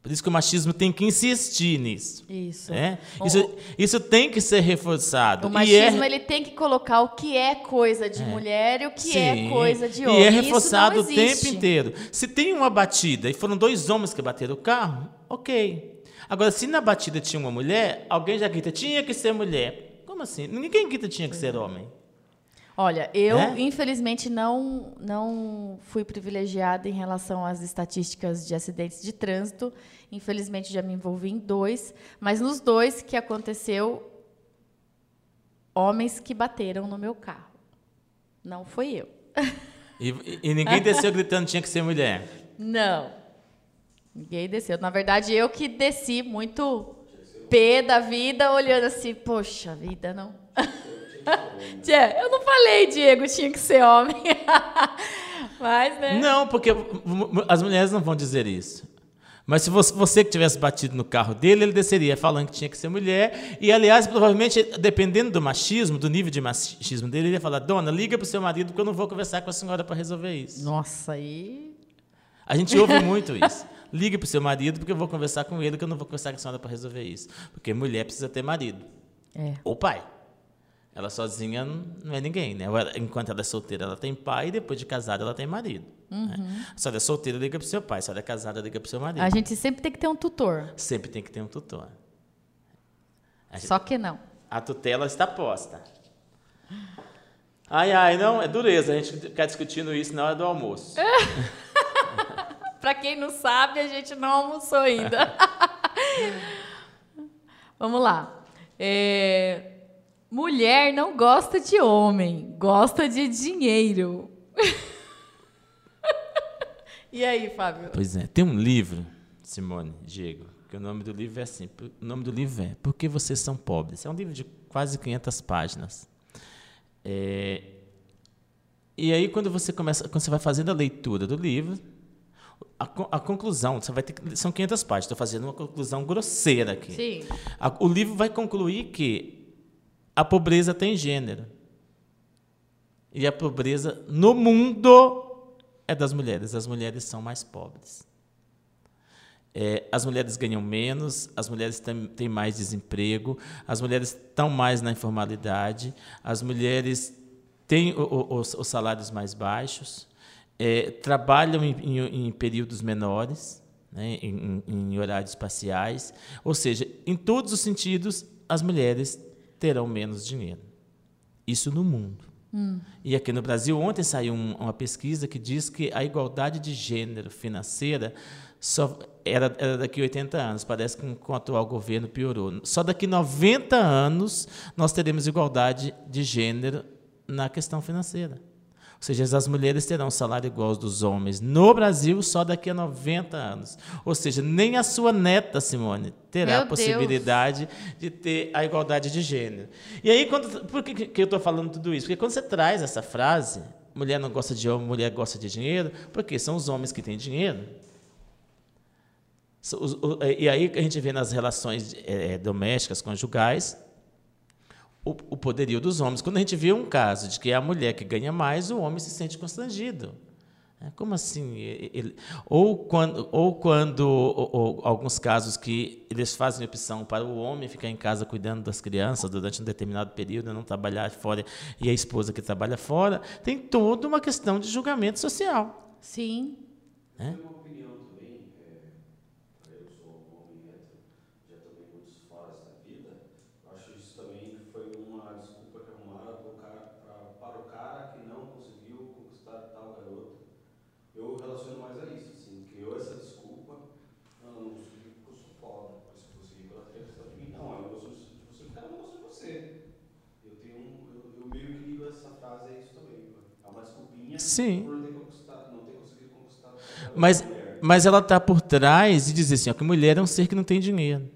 Por isso que o machismo tem que insistir nisso. Isso. É? Isso, isso tem que ser reforçado. O machismo é... ele tem que colocar o que é coisa de é. mulher e o que é Sim. é coisa de homem. E é reforçado o tempo inteiro. Se tem uma batida e foram dois homens que bateram o carro, ok. Agora, se na batida tinha uma mulher, alguém já grita, tinha que ser mulher. Como assim? Ninguém grita tinha que ser homem. Olha, eu é? infelizmente não não fui privilegiada em relação às estatísticas de acidentes de trânsito. Infelizmente já me envolvi em dois, mas nos dois que aconteceu homens que bateram no meu carro. Não foi eu. E, e ninguém desceu gritando tinha que ser mulher. Não. Ninguém desceu. Na verdade, eu que desci muito pé da vida, olhando assim, poxa vida, não. Tchê, eu não falei, Diego, tinha que ser homem. Mas, né? Não, porque as mulheres não vão dizer isso. Mas se você, você, que tivesse batido no carro dele, ele desceria falando que tinha que ser mulher. E, aliás, provavelmente, dependendo do machismo, do nível de machismo dele, ele ia falar: Dona, liga para o seu marido, porque eu não vou conversar com a senhora para resolver isso. Nossa, aí. A gente ouve muito isso. Ligue para o seu marido, porque eu vou conversar com ele, que eu não vou conversar com a senhora para resolver isso. Porque mulher precisa ter marido. É. Ou pai. Ela sozinha não é ninguém, né? Enquanto ela é solteira, ela tem pai, e depois de casada, ela tem marido. Né? Uhum. Né? Se ela é solteira, liga para o seu pai. Se ela é casada, liga para o seu marido. A gente sempre tem que ter um tutor. Sempre tem que ter um tutor. Gente... Só que não. A tutela está posta. Ai, ai, não, é dureza. A gente ficar discutindo isso na hora do almoço. para quem não sabe, a gente não almoçou ainda. Vamos lá. É... Mulher não gosta de homem, gosta de dinheiro. e aí, Fábio? Pois é, tem um livro, Simone, Diego, que o nome do livro é assim, o nome do livro é Por que vocês são pobres? É um livro de quase 500 páginas. É, e aí quando você começa, quando você vai fazendo a leitura do livro, a, a conclusão, você vai ter são 500 páginas, estou fazendo uma conclusão grosseira aqui. Sim. A, o livro vai concluir que a pobreza tem gênero. E a pobreza no mundo é das mulheres. As mulheres são mais pobres. É, as mulheres ganham menos, as mulheres têm mais desemprego, as mulheres estão mais na informalidade, as mulheres têm o, o, os, os, salários mais baixos, é, trabalham em, em, em, períodos menores, né, em, em horários parciais. Ou seja, em todos os sentidos, as mulheres terão menos dinheiro. Isso no mundo. Hum. E aqui no Brasil, ontem saiu um, uma pesquisa que diz que a igualdade de gênero financeira só era, era daqui a 80 anos. Parece que com o atual governo piorou. Só daqui a 90 anos nós teremos igualdade de gênero na questão financeira. Ou seja, as mulheres terão salário igual aos dos homens no Brasil só daqui a 90 anos. Ou seja, nem a sua neta, Simone, terá Meu a possibilidade de ter a igualdade de gênero. E aí, quando, por que, que eu estou falando tudo isso? Porque quando você traz essa frase, mulher não gosta de homem, mulher gosta de dinheiro, porque são os homens que têm dinheiro. E aí a gente vê nas relações é, domésticas, conjugais, o, o poderio dos homens. Quando a gente vê um caso de que é a mulher que ganha mais, o homem se sente constrangido. É, como assim? Ele, ou quando, ou quando ou, ou, alguns casos que eles fazem opção para o homem ficar em casa cuidando das crianças durante um determinado período, não trabalhar fora, e a esposa que trabalha fora, tem toda uma questão de julgamento social. Sim. É? Sim. Mas, mas ela está por trás de dizer assim, ó, que mulher é um ser que não tem dinheiro.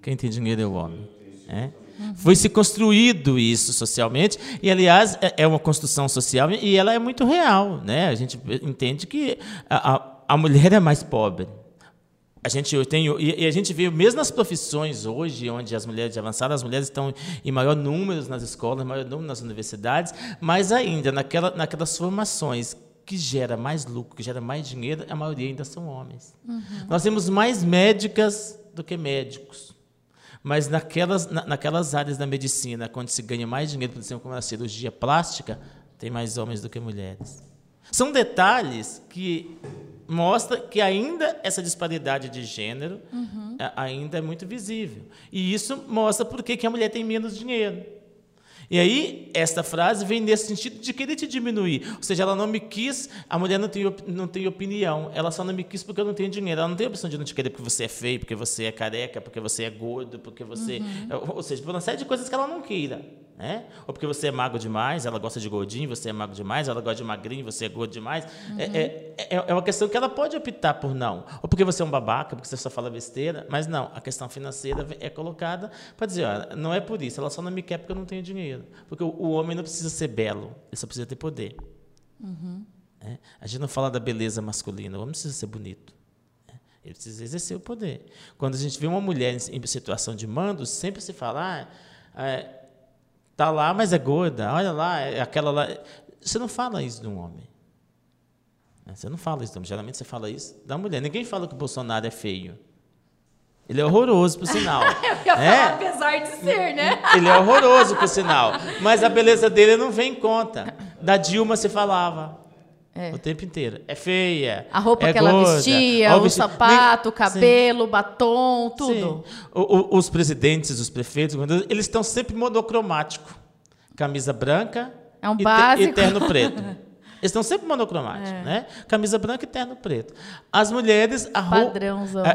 Quem tem dinheiro é o homem. É? Foi se construído isso socialmente e, aliás, é, é uma construção social e ela é muito real, né? A gente entende que a, a, a mulher é mais pobre. A gente tem e a gente vê mesmo nas profissões hoje, onde as mulheres avançadas, as mulheres estão em maior número nas escolas, maior número nas universidades, mas ainda naquela, naquelas formações que gera mais lucro, que gera mais dinheiro, a maioria ainda são homens. Uhum. Nós temos mais médicas do que médicos. Mas naquelas, na, naquelas áreas da medicina, onde se ganha mais dinheiro, por exemplo, como a cirurgia plástica, tem mais homens do que mulheres. São detalhes que mostra que ainda essa disparidade de gênero uhum. ainda é muito visível. E isso mostra por que a mulher tem menos dinheiro. E aí, esta frase vem nesse sentido de querer te diminuir. Ou seja, ela não me quis, a mulher não tem, não tem opinião, ela só não me quis porque eu não tenho dinheiro. Ela não tem a opção de não te querer porque você é feio, porque você é careca, porque você é gordo, porque você. Uhum. Ou seja, por uma série de coisas que ela não queira. Né? Ou porque você é magro demais, ela gosta de gordinho, você é magro demais, ela gosta de magrinho, você é gordo demais. Uhum. É, é, é, é, uma questão que ela pode optar por não. Ou porque você é um babaca, porque você só fala besteira. Mas não, a questão financeira é colocada para dizer: olha, não é por isso, ela só não me quer porque eu não tenho dinheiro. Porque o, o homem não precisa ser belo, ele só precisa ter poder. Uhum. É? A gente não fala da beleza masculina, o homem precisa ser bonito. É? Ele precisa exercer o poder. Quando a gente vê uma mulher em situação de mando, sempre se fala. Ah, é, Está lá, mas é gorda. Olha lá, é aquela lá. Você não fala isso de um homem. Né? Você não fala isso de um homem. Geralmente você fala isso da mulher. Ninguém fala que o Bolsonaro é feio. Ele é horroroso, por sinal. Eu ia é? falar, apesar de ser, né? Ele é horroroso, por sinal. Mas a beleza dele não vem em conta. Da Dilma se falava. É. O tempo inteiro. É feia. A roupa é que gorda, ela vestia, o vesti... sapato, o cabelo, o batom, tudo. O, o, os presidentes, os prefeitos, eles estão sempre monocromáticos. Camisa branca é um básico. e terno preto. Eles estão sempre monocromáticos, é. né? Camisa branca e terno preto. As mulheres, a roupa,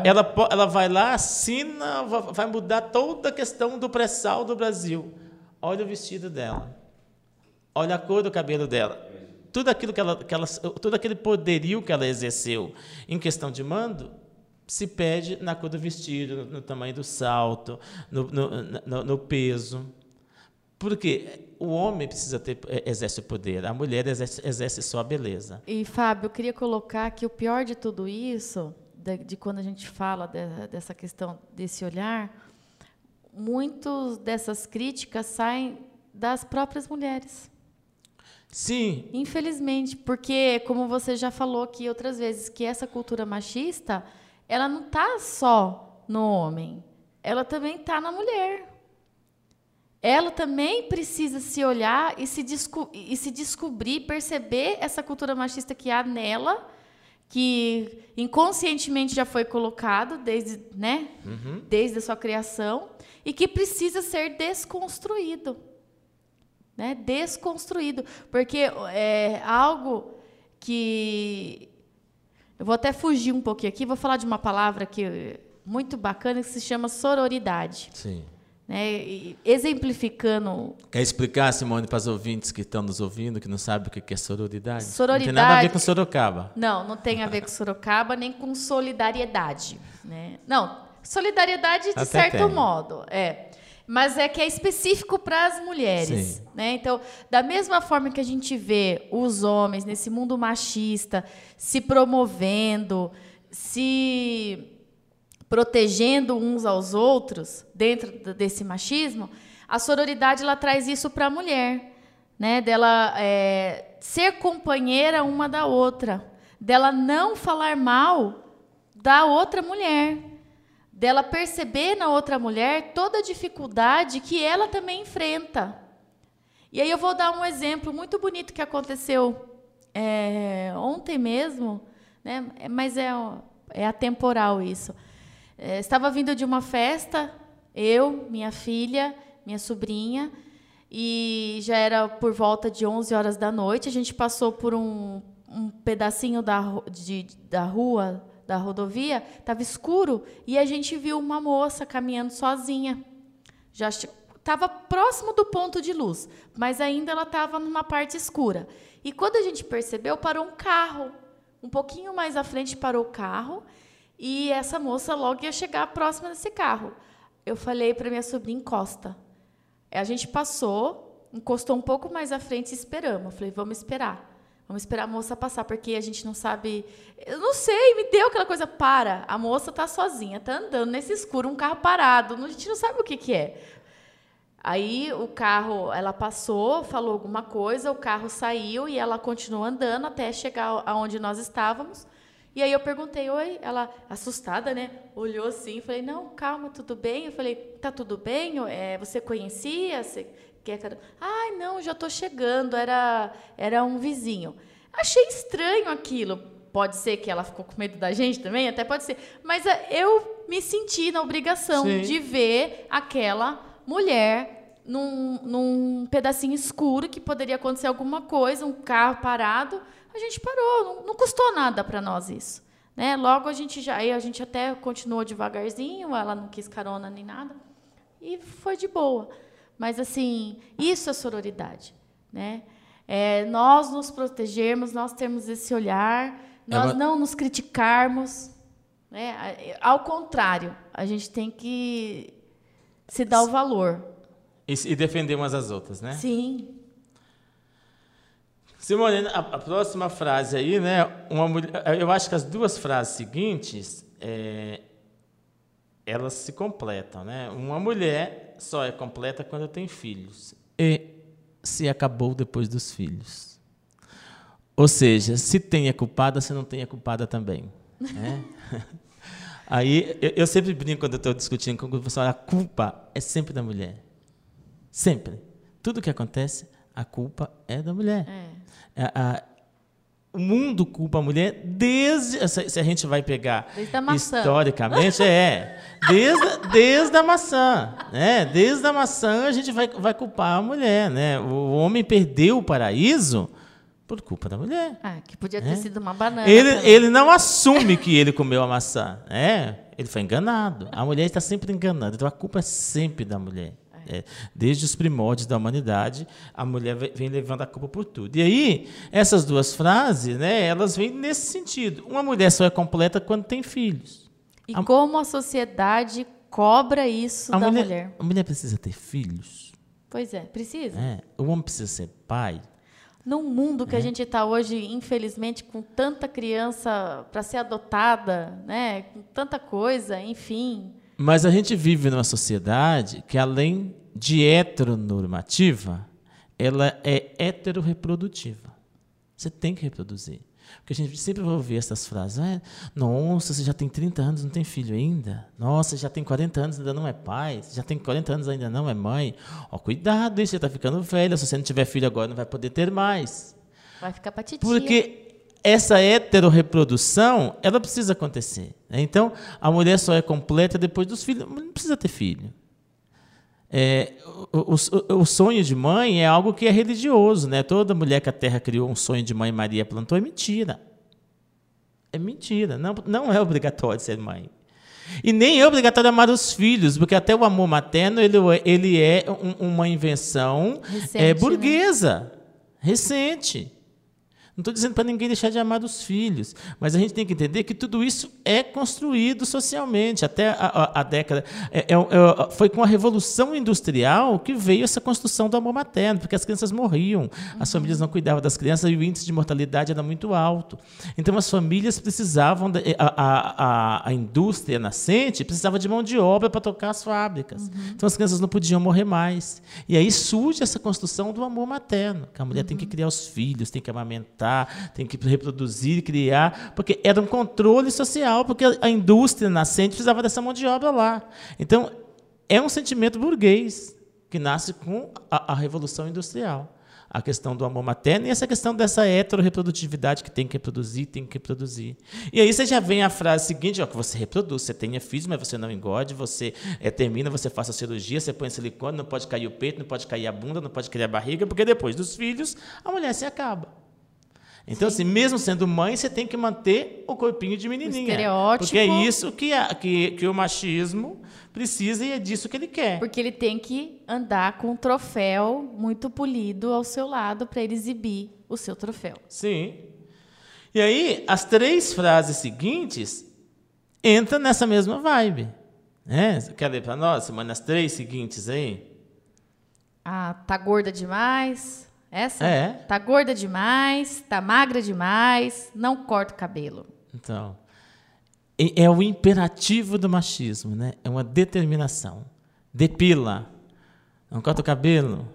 ela, ela vai lá, assina, vai mudar toda a questão do pré-sal do Brasil. Olha o vestido dela. Olha a cor do cabelo dela tudo aquilo que ela, que ela, todo aquele poderio que ela exerceu em questão de mando se pede na cor do vestido, no, no tamanho do salto, no, no, no, peso. Porque o homem precisa ter é, exerce o poder, a mulher exerce, exerce só a beleza. E Fábio, eu queria colocar que o pior de tudo isso, de, de quando a gente fala de, dessa questão desse olhar, muitas dessas críticas saem das próprias mulheres. Sim. Infelizmente, porque como você já falou aqui outras vezes, que essa cultura machista, ela não está só no homem, ela também está na mulher. Ela também precisa se olhar e se, e se descobrir, perceber essa cultura machista que há nela, que inconscientemente já foi colocado desde, né, uhum. desde a sua criação, e que precisa ser desconstruído né? desconstruído. Porque é algo que. Eu vou até fugir um pouquinho aqui, vou falar de uma palavra que muito bacana que se chama sororidade. Sim. né, exemplificando. Quer explicar, Simone, para os ouvintes que estão nos ouvindo, que não sabem o que é sororidade? Sororidade. Não tem nada a ver com Sorocaba. Não, não tem a ver com Sorocaba, nem com solidariedade. Né? Não, solidariedade de Até certo tem. modo, é. Mas é que é específico para as mulheres. Né? Então, da mesma forma que a gente vê os homens nesse mundo machista se promovendo, se protegendo uns aos outros dentro desse machismo, a sororidade ela traz isso para a mulher, né? Dela é, ser companheira uma da outra, dela não falar mal da outra mulher, dela perceber na outra mulher toda a dificuldade que ela também enfrenta. E aí eu vou dar um exemplo muito bonito que aconteceu é, ontem mesmo, né? Mas é, é atemporal isso. É, estava vindo de uma festa, eu, minha filha, minha sobrinha, e já era por volta de 11 horas da noite. A gente passou por um, um pedacinho da, de, da rua, da rodovia, estava escuro, e a gente viu uma moça caminhando sozinha. Já estava próximo do ponto de luz, mas ainda ela estava numa parte escura. E quando a gente percebeu, parou um carro. Um pouquinho mais à frente parou o carro e essa moça logo ia chegar próxima desse carro. Eu falei para minha sobrinha, encosta. A gente passou, encostou um pouco mais à frente e esperamos. Eu falei, vamos esperar. Vamos esperar a moça passar, porque a gente não sabe. Eu não sei, me deu aquela coisa. Para, a moça está sozinha, está andando nesse escuro, um carro parado. A gente não sabe o que, que é. Aí o carro, ela passou, falou alguma coisa, o carro saiu e ela continuou andando até chegar aonde nós estávamos. E aí eu perguntei, oi, ela assustada, né? Olhou assim, falei, não, calma, tudo bem? Eu falei, tá tudo bem? É, você conhecia? Quer? Ai, não, já estou chegando. Era, era um vizinho. Achei estranho aquilo. Pode ser que ela ficou com medo da gente também, até pode ser. Mas é, eu me senti na obrigação Sim. de ver aquela mulher num, num pedacinho escuro que poderia acontecer alguma coisa, um carro parado a gente parou, não, não custou nada para nós isso. Né? Logo a gente já, aí a gente até continuou devagarzinho, ela não quis carona nem nada, e foi de boa. Mas assim, isso é sororidade, né? É, nós nos protegermos, nós temos esse olhar, nós é uma... não nos criticarmos, né? Ao contrário, a gente tem que se dar o valor. E, e defender umas às outras, né? Sim. Simone, a, a, próxima frase aí, né? Uma mulher, eu acho que as duas frases seguintes, é, elas se completam, né? Uma mulher só é completa quando tem filhos. E se acabou depois dos filhos. Ou seja, se tem a culpada, se não tem a culpada também. Né? Aí eu, eu, sempre brinco quando estou discutindo com o pessoal, a culpa é sempre da mulher. Sempre. Tudo que acontece, a culpa é da mulher. É a, a, o mundo culpa a mulher desde. Se a gente vai pegar historicamente, é. Desde, desde a maçã. Né? Desde a maçã a gente vai, vai culpar a mulher. Né? O homem perdeu o paraíso por culpa da mulher. Ah, que podia ter né? sido uma banana. Ele, ele não assume que ele comeu a maçã. Né? Ele foi enganado. A mulher está sempre enganando. Então a culpa é sempre da mulher. É, desde os primórdios da humanidade, a mulher vem levando a culpa por tudo. E aí, essas duas frases, né, elas vêm nesse sentido. Uma mulher só é completa quando tem filhos. E a, como a sociedade cobra isso da mulher, mulher, A mulher precisa ter filhos. Pois é, precisa. É, o homem precisa ser pai. Num mundo que é. a gente está hoje, infelizmente, com tanta criança para ser adotada, né, com tanta coisa, enfim. Mas a gente vive numa sociedade que, além de heteronormativa, ela é heterorreprodutiva. Você tem que reproduzir. Porque a gente sempre vai ouvir essas frases. Ah, Nossa, você já tem 30 anos, não tem filho ainda. Nossa, já tem 40 anos, ainda não é pai. Você já tem 40 anos, ainda não é mãe. Ó, cuidado, você está ficando velho. Se você não tiver filho agora, não vai poder ter mais. Vai ficar para titia. Porque essa heterorreprodução, ela precisa acontecer. Né? Então, a mulher só é completa depois dos filhos. Não precisa ter filho. É, o, o, o, sonho de mãe é algo que é religioso. Né? Toda mulher que a terra criou um sonho de mãe Maria plantou é mentira. É mentira. Não, não é obrigatório ser mãe. E nem é obrigatório amar os filhos, porque até o amor materno ele, ele é um, uma invenção Recente, é, burguesa, né? recente. Não estou dizendo para ninguém deixar de amar os filhos, mas a gente tem que entender que tudo isso é construído socialmente. Até a, a, a década. É, é, é, foi com a Revolução Industrial que veio essa construção do amor materno, porque as crianças morriam, as uhum. famílias não cuidavam das crianças e o índice de mortalidade era muito alto. Então as famílias precisavam, de, a, a, indústria nascente precisava de mão de obra para tocar as fábricas. Uhum. Então as crianças não podiam morrer mais. E aí surge essa construção do amor materno, que a mulher uhum. tem que uhum. criar os filhos, tem que amamentar tem que reproduzir, criar, porque era um controle social, porque a indústria nascente precisava dessa mão de obra lá. Então, é um sentimento burguês que nasce com a, a Revolução Industrial a questão do amor materno e essa questão dessa heteroreprodutividade que tem que reproduzir, tem que reproduzir. E aí você já vem a frase seguinte, ó, que você reproduz, você tenha filhos, mas você não engorde, você é, termina, você faça cirurgia, você põe silicone, não pode cair o peito, não pode cair a bunda, não pode cair a barriga, porque depois dos filhos a mulher se acaba. Então, Sim. assim, mesmo sendo mãe, você tem que manter o corpinho de menininha. O estereótipo. Porque é isso que, a, que, que o machismo precisa e é disso que ele quer. Porque ele tem que andar com um troféu muito polido ao seu lado para ele exibir o seu troféu. Sim. E aí, as três frases seguintes entram nessa mesma vibe. É, quer ler para nós, semana, as três seguintes aí? Ah, tá gorda demais. Essa? É. Tá gorda demais, tá magra demais, não corta o cabelo. Então, é o imperativo do machismo, né? É uma determinação. Depila, não corta o cabelo,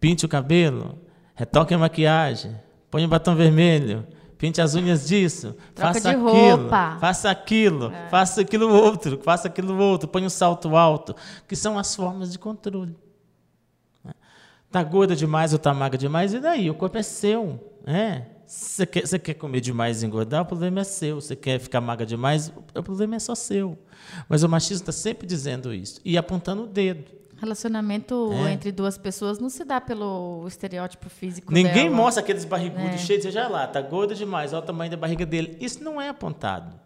pinte o cabelo, retoque a maquiagem, põe o batom vermelho, pinte as unhas disso, Troca faça aquilo, roupa. faça aquilo, é. faça aquilo outro, faça aquilo outro, põe um salto alto, que são as formas de controle. Tá gorda demais ou tá magra demais, e daí? O corpo é seu. É. Você quer, você quer comer demais e engordar, o problema é seu. Você quer ficar magra demais, o problema é só seu. Mas o machismo está sempre dizendo isso e apontando o dedo. Relacionamento é. entre duas pessoas não se dá pelo estereótipo físico Ninguém dela. mostra aqueles barrigudos é. cheios, seja lá, tá gorda demais, olha o tamanho da barriga dele. Isso não é apontado.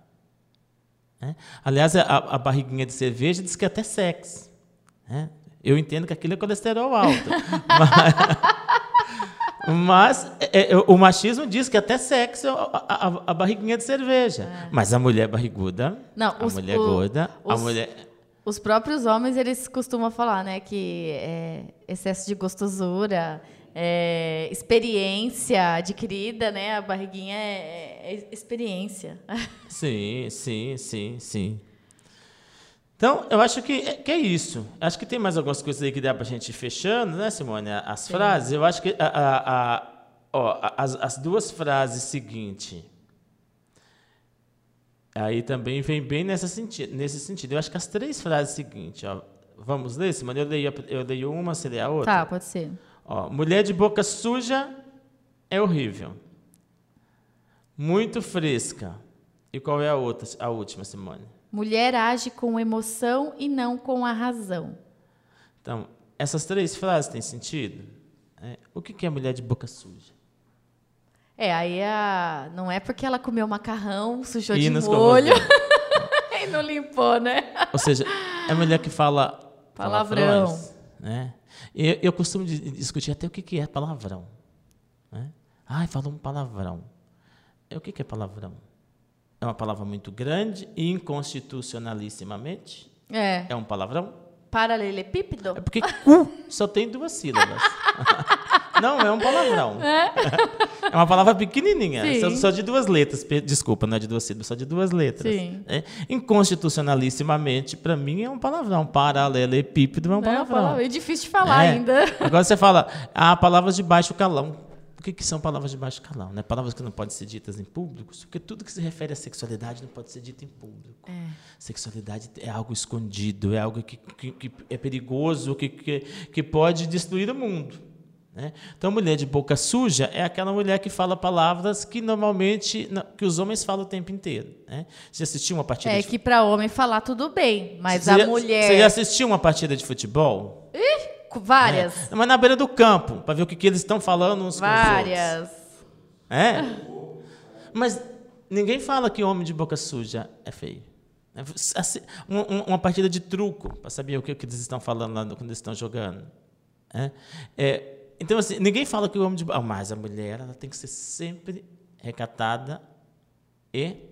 É. Aliás, a, a, barriguinha de cerveja diz que é até sexo. É. Eu entendo que aquilo é colesterol alto. mas, mas é, é, o machismo diz que até sexo é a, a, a barriguinha de cerveja. É. Mas a mulher barriguda, Não, a mulher o, gorda, os, a mulher. Os próprios homens eles costumam falar, né, que é, excesso de gostosura, é, experiência adquirida, né, a barriguinha é, é experiência. Sim, sim, sim, sim. Então, eu acho que é, que é isso. Acho que tem mais algumas coisas aí que dá para a gente ir fechando, né, Simone? As Sim. frases. Eu acho que a, a, a, ó, as, as duas frases seguintes. Aí também vem bem nessa senti nesse sentido. Eu acho que as três frases seguintes, ó, vamos ler, Simone? Eu leio, eu leio uma, você lê a outra? Tá, pode ser. Ó, mulher de boca suja é horrível. Muito fresca. E qual é a outra, a última, Simone? Mulher age com emoção e não com a razão. Então, essas três frases têm sentido? É, o que é mulher de boca suja? É, aí a, não é porque ela comeu macarrão, sujou e de molho e não limpou, né? Ou seja, é mulher que fala palavrão. Palavrões, né? Eu, eu costumo discutir até o que é palavrão. Né? Ai, falou um palavrão. É, o que é palavrão? É uma palavra muito grande, inconstitucionalissimamente. É. É um palavrão? Paralelepípedo? É porque cu só tem duas sílabas. não, é um palavrão. É, é uma palavra pequenininha, só, só, de duas letras. Desculpa, não é de duas sílabas, só de duas letras. Sim. É, inconstitucionalissimamente, para mim, é um palavrão. Paralelepípedo é um palavrão. É, é difícil de falar é. ainda. Agora você fala, há palavras de baixo calão. O que, que são palavras de baixo calão? Né? Palavras que não podem ser ditas em público, porque tudo que se refere à sexualidade não pode ser dito em público. É. Sexualidade é algo escondido, é algo que, que, que é perigoso, que, que, que pode destruir o mundo. Né? Então, mulher de boca suja é aquela mulher que fala palavras que normalmente que os homens falam o tempo inteiro. Né? Você assistiu uma partida? É de... que para homem falar tudo bem, mas você a já, mulher. Você já assistiu uma partida de futebol? Ih! Várias. É. Mas na beira do campo, para ver o que, que eles estão falando uns Várias. com os outros. É? Mas ninguém fala que homem de boca suja é feio. Assim, uma, partida de truco, para saber o que, que, eles estão falando lá quando eles estão jogando. É, é, então, assim, ninguém fala que o homem de. Ah, mas a mulher ela tem que ser sempre recatada e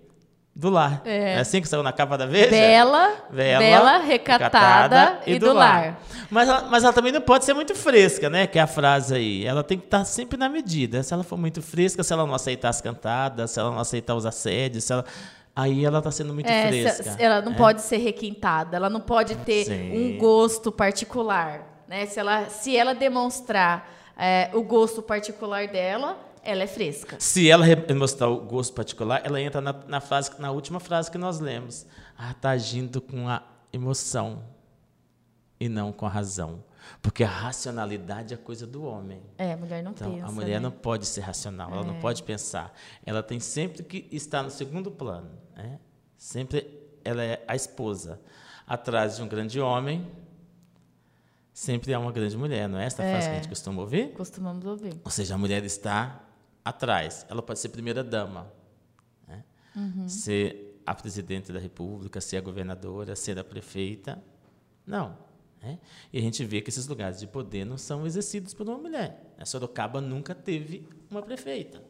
do lar. É, é assim que saiu na capa da Veja? Bela, bela, bela recatada, recatada, e, do, lar. lar. Mas, ela, mas ela também não pode ser muito fresca, né? Que é a frase aí. Ela tem que estar sempre na medida. Se ela for muito fresca, se ela não aceitar as cantadas, se ela não aceitar os assédios, se ela aí ela está sendo muito é, fresca. Ela não é. pode ser requintada, ela não pode ter Sim. um gosto particular. Né? Se, ela, se ela demonstrar é, o gosto particular dela, ela é fresca. Se ela mostrar o gosto particular, ela entra na, na, frase, na última frase que nós lemos. Ah, está agindo com a emoção e não com a razão. Porque a racionalidade é coisa do homem. É, a mulher não então, pensa. A mulher né? não pode ser racional, ela não é. pode pensar. Ela tem sempre que estar no segundo plano. Né? Sempre ela é a esposa. Atrás de um grande homem, sempre há uma grande mulher, não é essa é. frase que a gente costuma ouvir? Costumamos ouvir. Ou seja, a mulher está atrás. Ela pode ser primeira dama, né? uhum. ser a presidente da República, ser a governadora, ser a prefeita. Não. Né? E a gente vê que esses lugares de poder não são exercidos por uma mulher. A Sorocaba nunca teve uma prefeita.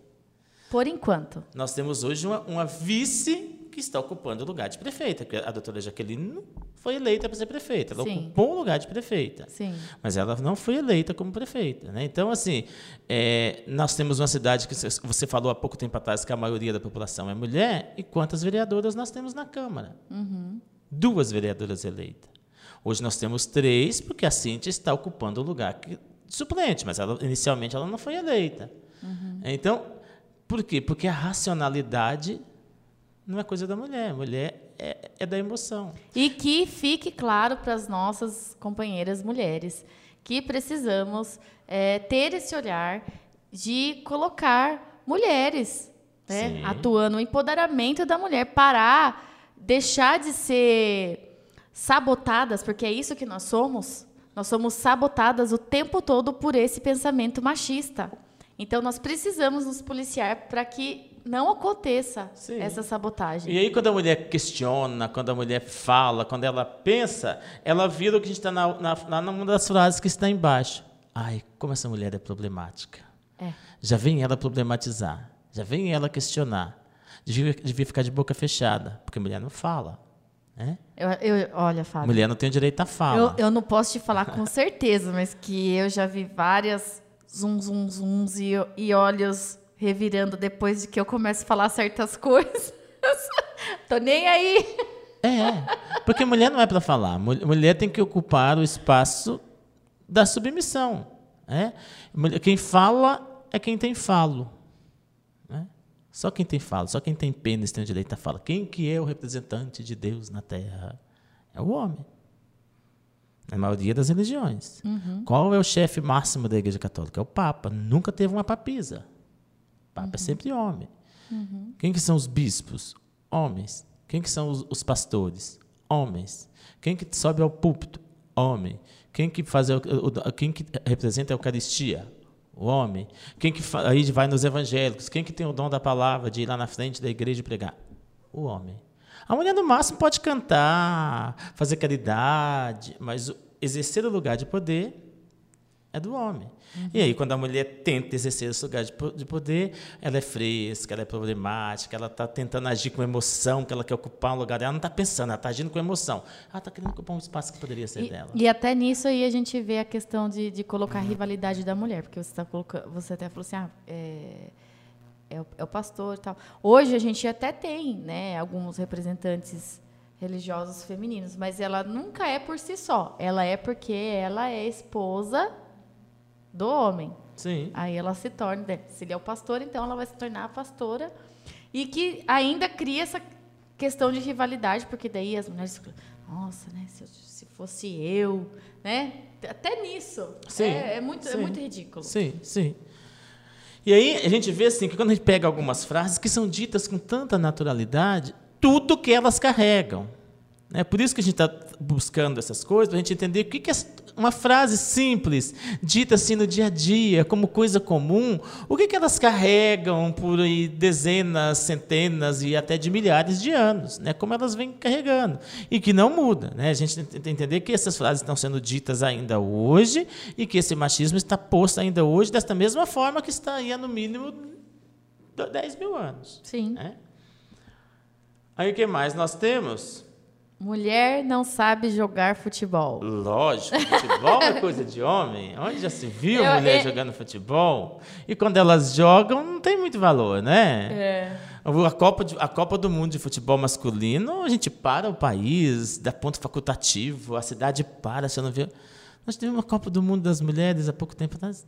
Por enquanto. Nós temos hoje uma, uma vice que está ocupando o lugar de prefeita. Porque a doutora Jaqueline foi eleita para ser prefeita. Ela Sim. ocupou o lugar de prefeita. Sim. Mas ela não foi eleita como prefeita. Né? Então, assim, é, nós temos uma cidade que você falou há pouco tempo atrás que a maioria da população é mulher. E quantas vereadoras nós temos na Câmara? Uhum. Duas vereadoras eleitas. Hoje nós temos três, porque a Cíntia está ocupando o lugar que, suplente, mas ela, inicialmente ela não foi eleita. Uhum. Então, por quê? Porque a racionalidade não é coisa da mulher. Mulher é, é da emoção. E que fique claro para as nossas companheiras mulheres que precisamos é, ter esse olhar de colocar mulheres né, atuando no empoderamento da mulher, parar, deixar de ser sabotadas, porque é isso que nós somos. Nós somos sabotadas o tempo todo por esse pensamento machista. Então, nós precisamos nos policiar para que não aconteça Sim. essa sabotagem. E aí, quando a mulher questiona, quando a mulher fala, quando ela pensa, ela vira o que a gente está na, na, numa das frases que está embaixo. Ai, como essa mulher é problemática. É. Já vem ela problematizar, já vem ela questionar. Devia, devia ficar de boca fechada, porque a mulher não fala. Né? Eu, eu, olha, Fábio. Mulher não tem o direito à fala. Eu, eu não posso te falar com certeza, mas que eu já vi várias zum, zum, zums e, e olhos revirando depois de que eu começo a falar certas coisas. Tô nem aí. É, porque mulher não é para falar. Mulher tem que ocupar o espaço da submissão. É? Quem fala é quem tem falo. É? Só quem tem falo, só quem tem pênis tem o direito a fala. Quem que é o representante de Deus na Terra? É o homem. Na maioria das religiões. Uhum. Qual é o chefe máximo da Igreja Católica? É o Papa. Nunca teve uma papisa. Papa uhum. é sempre homem. Uhum. Quem que são os bispos? Homens. Quem que são os, os, pastores? Homens. Quem que sobe ao púlpito? Homem. Quem que faz o, o, quem que representa a Eucaristia? O homem. Quem que aí vai nos evangélicos? Quem que tem o dom da palavra de ir lá na frente da igreja e pregar? O homem. A mulher no máximo pode cantar, fazer caridade, mas exercer o lugar de poder é do homem. Uhum. E aí, quando a mulher tenta exercer esse lugar de poder, ela é fresca, ela é problemática, ela está tentando agir com emoção, que ela quer ocupar um lugar. Ela não está pensando, ela está agindo com emoção. Ela está querendo ocupar um espaço que poderia ser e, dela. E até nisso aí a gente vê a questão de, de colocar a rivalidade da mulher, porque você, tá colocando, você até falou assim, ah, é, é, o, é o pastor e tal. Hoje a gente até tem né, alguns representantes religiosos femininos, mas ela nunca é por si só. Ela é porque ela é esposa do homem. Sim. Aí ela se torna, né, se ele é o pastor, então ela vai se tornar a pastora. E que ainda cria essa questão de rivalidade, porque daí as mulheres ficam, nossa, né, se, se fosse eu, né? Até nisso. Sim, é, é muito, é muito ridículo. Sim, sim. E aí a gente vê assim que quando a gente pega algumas frases que são ditas com tanta naturalidade, tudo que elas carregam. É por isso que a gente está buscando essas coisas, para a gente entender o que, que é uma frase simples, dita assim no dia a dia, como coisa comum, o que, que elas carregam por aí, dezenas, centenas e até de milhares de anos, né? como elas vêm carregando, e que não muda. Né? A gente tem que entender que essas frases estão sendo ditas ainda hoje e que esse machismo está posto ainda hoje desta mesma forma que está aí há no mínimo 10 mil anos. Sim. Né? Aí o que mais nós temos? Mulher não sabe jogar futebol. Lógico, futebol é coisa de homem. Onde já se viu eu, mulher é... jogando futebol? E quando elas jogam, não tem muito valor, né? É. A Copa, de, a Copa do Mundo de Futebol Masculino, a gente para o país, dá ponto facultativo, a cidade para, você não vê. Nós tivemos uma Copa do Mundo das Mulheres há pouco tempo atrás.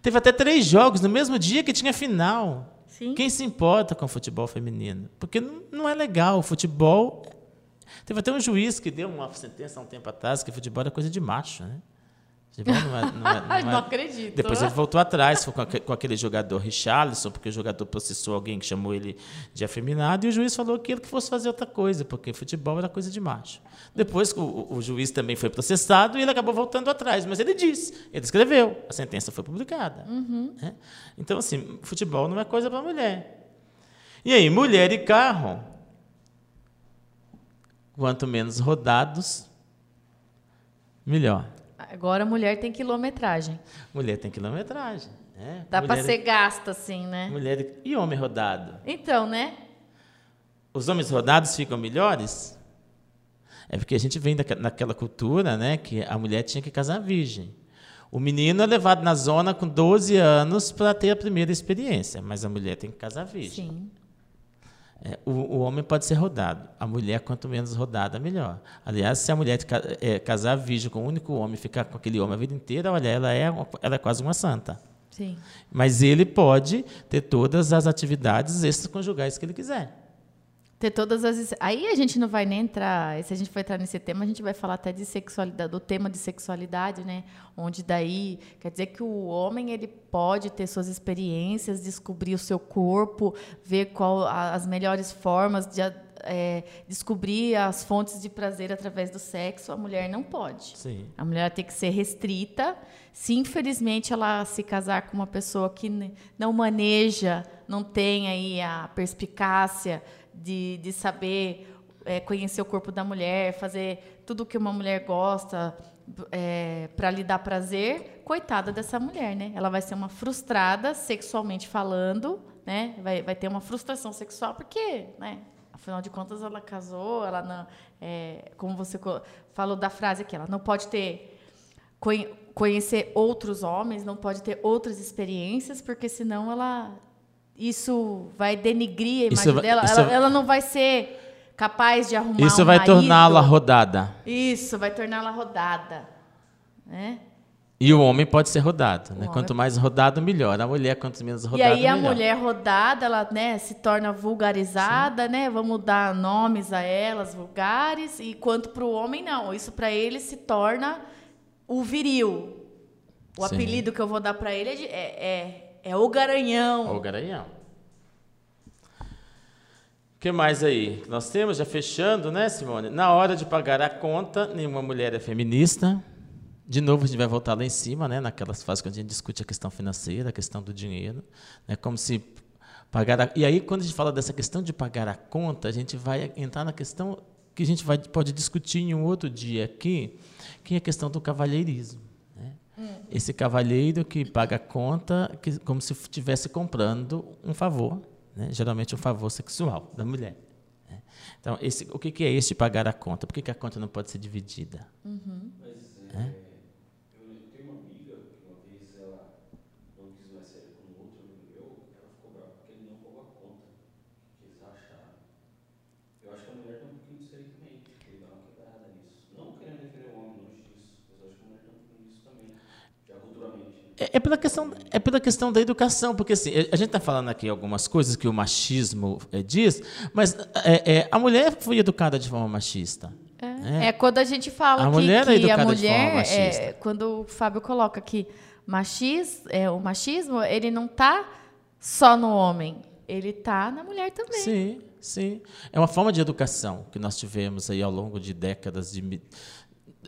Teve até três jogos no mesmo dia que tinha final. Sim. Quem se importa com o futebol feminino? Porque não, não é legal. O futebol Teve até um juiz que deu uma sentença há um tempo atrás que futebol era coisa de macho, né? Futebol não, é, não, é, não, é. não acredito. Depois ele voltou atrás com aquele jogador Richarlison, porque o jogador processou alguém que chamou ele de afeminado, e o juiz falou que ele que fosse fazer outra coisa, porque futebol era coisa de macho. Depois o, o juiz também foi processado e ele acabou voltando atrás, mas ele disse, ele escreveu, a sentença foi publicada. Uhum. Né? Então, assim, futebol não é coisa para mulher. E aí, mulher e carro Quanto menos rodados, melhor. Agora a mulher tem quilometragem. Mulher tem quilometragem. É. Dá para ser gasta, assim, né? Mulher e homem rodado. Então, né? Os homens rodados ficam melhores? É porque a gente vem daquela cultura, né, que a mulher tinha que casar virgem. O menino é levado na zona com 12 anos para ter a primeira experiência, mas a mulher tem que casar virgem. Sim. É, o, o, homem pode ser rodado. A mulher, quanto menos rodada, melhor. Aliás, se a mulher é, casar virgem com um único homem, ficar com aquele homem a vida inteira, olha, ela é, ela é quase uma santa. Sim. Mas ele pode ter todas as atividades extraconjugais que ele quiser ter todas as. Aí a gente não vai nem entrar. Se a gente for entrar nesse tema, a gente vai falar até de sexualidade, do tema de sexualidade, né? Onde daí quer dizer que o homem ele pode ter suas experiências, descobrir o seu corpo, ver qual as melhores formas de é, descobrir as fontes de prazer através do sexo. A mulher não pode. Sim. A mulher tem que ser restrita. Se infelizmente ela se casar com uma pessoa que não maneja, não tem aí a perspicácia de, de saber é, conhecer o corpo da mulher, fazer tudo o que uma mulher gosta é, para lhe dar prazer, coitada dessa mulher, né? Ela vai ser uma frustrada sexualmente falando, né? Vai, vai ter uma frustração sexual porque, né? Afinal de contas, ela casou, ela não, é, como você falou da frase aqui, ela não pode ter conhecer outros homens, não pode ter outras experiências, porque senão ela isso vai denigrir a imagem vai, dela. Ela, ela, não vai ser capaz de arrumar Isso um vai torná-la rodada. Isso, vai torná-la rodada. Né? E o homem pode ser rodado, né? Quanto mais rodado, melhor. A mulher, quanto menos rodada, melhor. E aí a mulher rodada, ela né, se torna vulgarizada, Sim. né? Vamos dar nomes a elas, vulgares. E quanto para o homem, não. Isso para ele se torna o viril. O Sim. apelido que eu vou dar para ele é, de, é, é é o Garanhão. O Garanhão. O que mais aí? Nós temos, já fechando, né, Simone? Na hora de pagar a conta, nenhuma mulher é feminista. De novo, a gente vai voltar lá em cima, né, naquelas fases que a gente discute a questão financeira, a questão do dinheiro. Né, como se pagar a... E aí, quando a gente fala dessa questão de pagar a conta, a gente vai entrar na questão que a gente vai, pode discutir em um outro dia aqui, que é a questão do cavalheirismo. Esse cavalheiro que paga a conta que, como se estivesse comprando um favor, né? geralmente um favor sexual da mulher. Né? Então, esse, o que, que é este pagar a conta? Por que, que a conta não pode ser dividida? Uhum. Mas, é, é? Eu tenho uma amiga que uma vez ela não quis mais sair com outro amigo meu, ela ficou brava porque ele não pagou a conta que eles acharam. Eu acho que a mulher tem um pouquinho disso aí também, ele dá uma quebrada nisso. Não querendo defender o homem longe disso, mas eu acho que a mulher tem um pouquinho disso também. É, é, pela questão, é pela questão da educação, porque assim, a gente está falando aqui algumas coisas que o machismo é, diz, mas é, é, a mulher foi educada de forma machista. É, né? é quando a gente fala a que, mulher que é a mulher, é, quando o Fábio coloca que machis, é, o machismo ele não está só no homem, ele tá na mulher também. Sim, sim. É uma forma de educação que nós tivemos aí ao longo de décadas de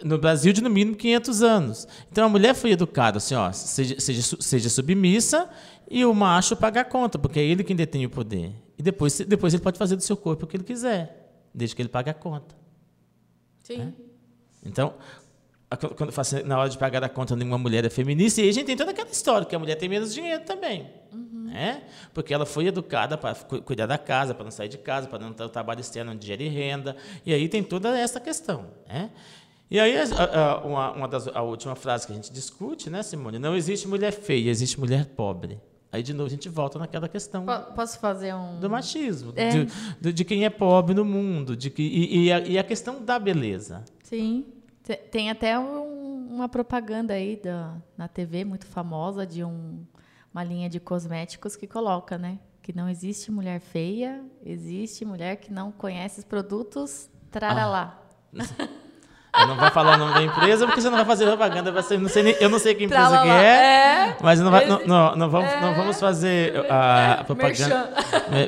no Brasil de no mínimo 500 anos. Então a mulher foi educada assim, ó, seja, seja, seja submissa e o macho paga a conta, porque é ele quem detém o poder. E depois, depois ele pode fazer do seu corpo o que ele quiser, desde que ele pague a conta. Sim. É? Então, quando faço, na hora de pagar a conta, nenhuma mulher é feminista, e aí a gente tem toda aquela história, que a mulher tem menos dinheiro também. Uhum. Né? Porque ela foi educada para cuidar da casa, para não sair de casa, para não ter o trabalho externo onde gere renda. E aí tem toda essa questão. Né? E aí, a, a, uma, uma das, a última frase que a gente discute, né, Simone? Não existe mulher feia, existe mulher pobre. Aí, de novo, a gente volta naquela questão. Posso fazer um. Do machismo, é. de, de, de, quem é pobre no mundo, de que, e, e, a, e a questão da beleza. Sim. Tem até um, uma propaganda aí da, na TV muito famosa de um, uma linha de cosméticos que coloca, né? Que não existe mulher feia, existe mulher que não conhece os produtos, traralá. Ah. Eu não vou falar o nome da empresa porque você não vai fazer propaganda. Ser, não sei, eu não sei que empresa que é, é, mas não, vai, não, não, não, vamos, é, não vamos fazer a, a propaganda,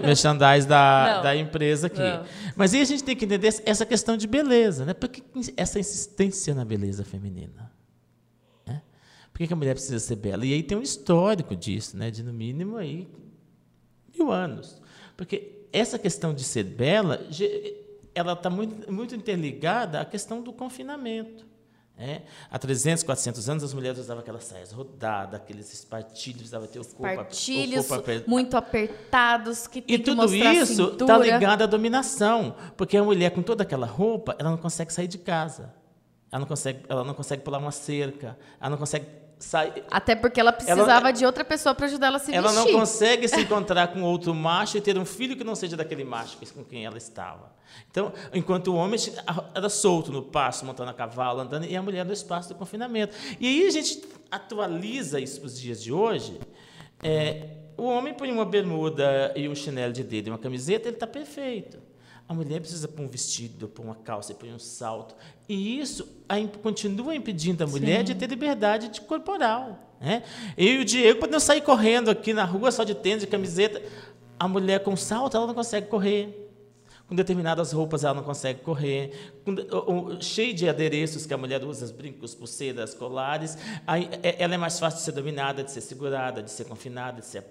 merchandise da, da empresa aqui. Não. Mas aí a gente tem que entender essa questão de beleza. Né? Por que essa insistência na beleza feminina? Né? Por que a mulher precisa ser bela? E aí tem um histórico disso, né? de no mínimo aí, mil anos. Porque essa questão de ser bela ela está muito, muito interligada à questão do confinamento. É. Há 300, 400 anos, as mulheres usavam aquelas saias rodadas, aqueles espartilhos, usavam ter o corpo, o corpo apertado. muito apertados, que tem E tudo isso está ligado à dominação, porque a mulher com toda aquela roupa, ela não consegue sair de casa. Ela não consegue, ela não consegue pular uma cerca, ela não consegue Sai, Até porque ela precisava ela, de outra pessoa para ajudar ela a se ela vestir. Ela não consegue se encontrar com outro macho e ter um filho que não seja daquele macho com quem ela estava. Então, enquanto o homem era solto no pasto, montando a cavalo, andando, e a mulher no espaço do confinamento. E aí a gente atualiza isso para os dias de hoje. É, o homem põe uma bermuda e um chinelo de dedo e uma camiseta, ele está perfeito. A mulher precisa pôr um vestido, pôr uma calça, pôr um salto. E isso continua impedindo a mulher Sim. de ter liberdade de corporal. Né? Eu e o Diego podemos sair correndo aqui na rua só de tênis, de camiseta. A mulher com salto, ela não consegue correr. Com determinadas roupas, ela não consegue correr. Com, cheio de adereços que a mulher usa, brincos, pulseiras, colares. Aí, é, ela é mais fácil de ser dominada, de ser segurada, de ser confinada, de ser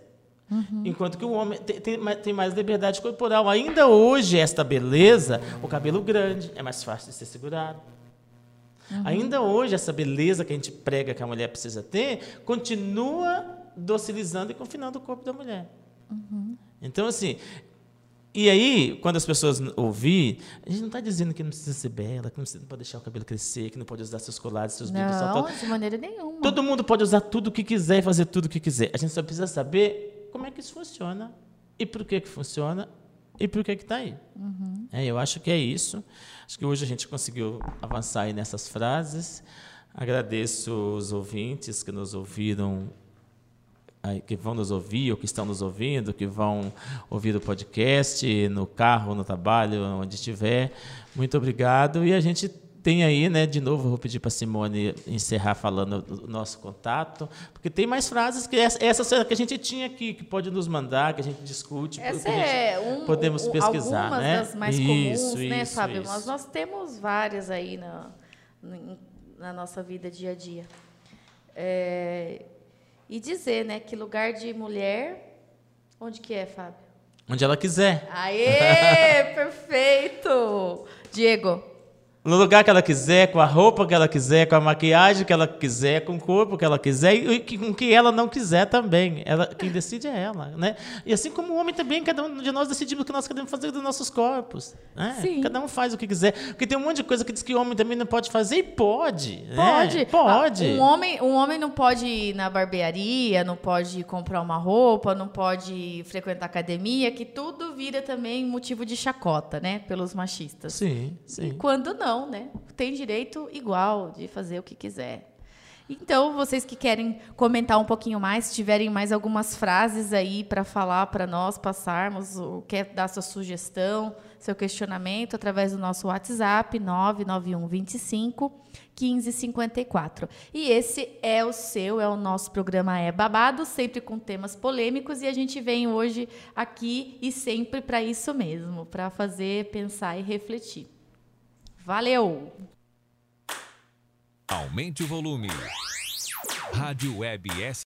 Uhum. Enquanto que o homem tem, tem, tem, mais liberdade corporal. Ainda hoje, esta beleza, o cabelo grande é mais fácil de ser segurado. Uhum. Ainda hoje, essa beleza que a gente prega que a mulher precisa ter, continua docilizando e confinando o corpo da mulher. Uhum. Então, assim, e aí, quando as pessoas ouvir, a gente não está dizendo que não precisa ser bela, que não, precisa, não, pode deixar o cabelo crescer, que não pode usar seus colares, seus brilhos. Não, de maneira nenhuma. Todo mundo pode usar tudo o que quiser e fazer tudo o que quiser. A gente só precisa saber como é que isso funciona e por que, que funciona e por que está aí. Uhum. É, eu acho que é isso. Acho que hoje a gente conseguiu avançar aí nessas frases. Agradeço os ouvintes que nos ouviram, que vão nos ouvir ou que estão nos ouvindo, que vão ouvir o podcast no carro, no trabalho, onde estiver. Muito obrigado e a gente tem aí, né, de novo, vou pedir para Simone encerrar falando o nosso contato, porque tem mais frases que essa, essa que a gente tinha aqui, que pode nos mandar, que a gente discute, essa é um, podemos um, pesquisar, algumas né? das mais isso, comuns, né, Fábio? Mas nós temos várias aí na, na nossa vida dia a dia. É, e dizer, né, que lugar de mulher, onde que é, Fábio? Onde ela quiser. Aê, perfeito! Diego no lugar que ela quiser, com a roupa que ela quiser, com a maquiagem que ela quiser, com o corpo que ela quiser e com o que ela não quiser também. Ela, quem decide é ela, né? E assim como o homem também, cada um de nós decidimos o que nós queremos fazer dos nossos corpos. Né? Cada um faz o que quiser. Porque tem um monte de coisa que diz que o homem também não pode fazer e pode. Pode. Né? Pode. Ah, um, homem, um homem não pode ir na barbearia, não pode comprar uma roupa, não pode frequentar academia, que tudo vira também motivo de chacota, né? Pelos machistas. Sim, sim. E quando não né? Tem direito igual de fazer o que quiser. Então, vocês que querem comentar um pouquinho mais, tiverem mais algumas frases aí para falar para nós passarmos, ou quer dar sua sugestão, seu questionamento através do nosso WhatsApp 991 25 1554. E esse é o seu, é o nosso programa É Babado, sempre com temas polêmicos e a gente vem hoje aqui e sempre para isso mesmo, para fazer, pensar e refletir. Valeu! Aumente o volume. Rádio Web S.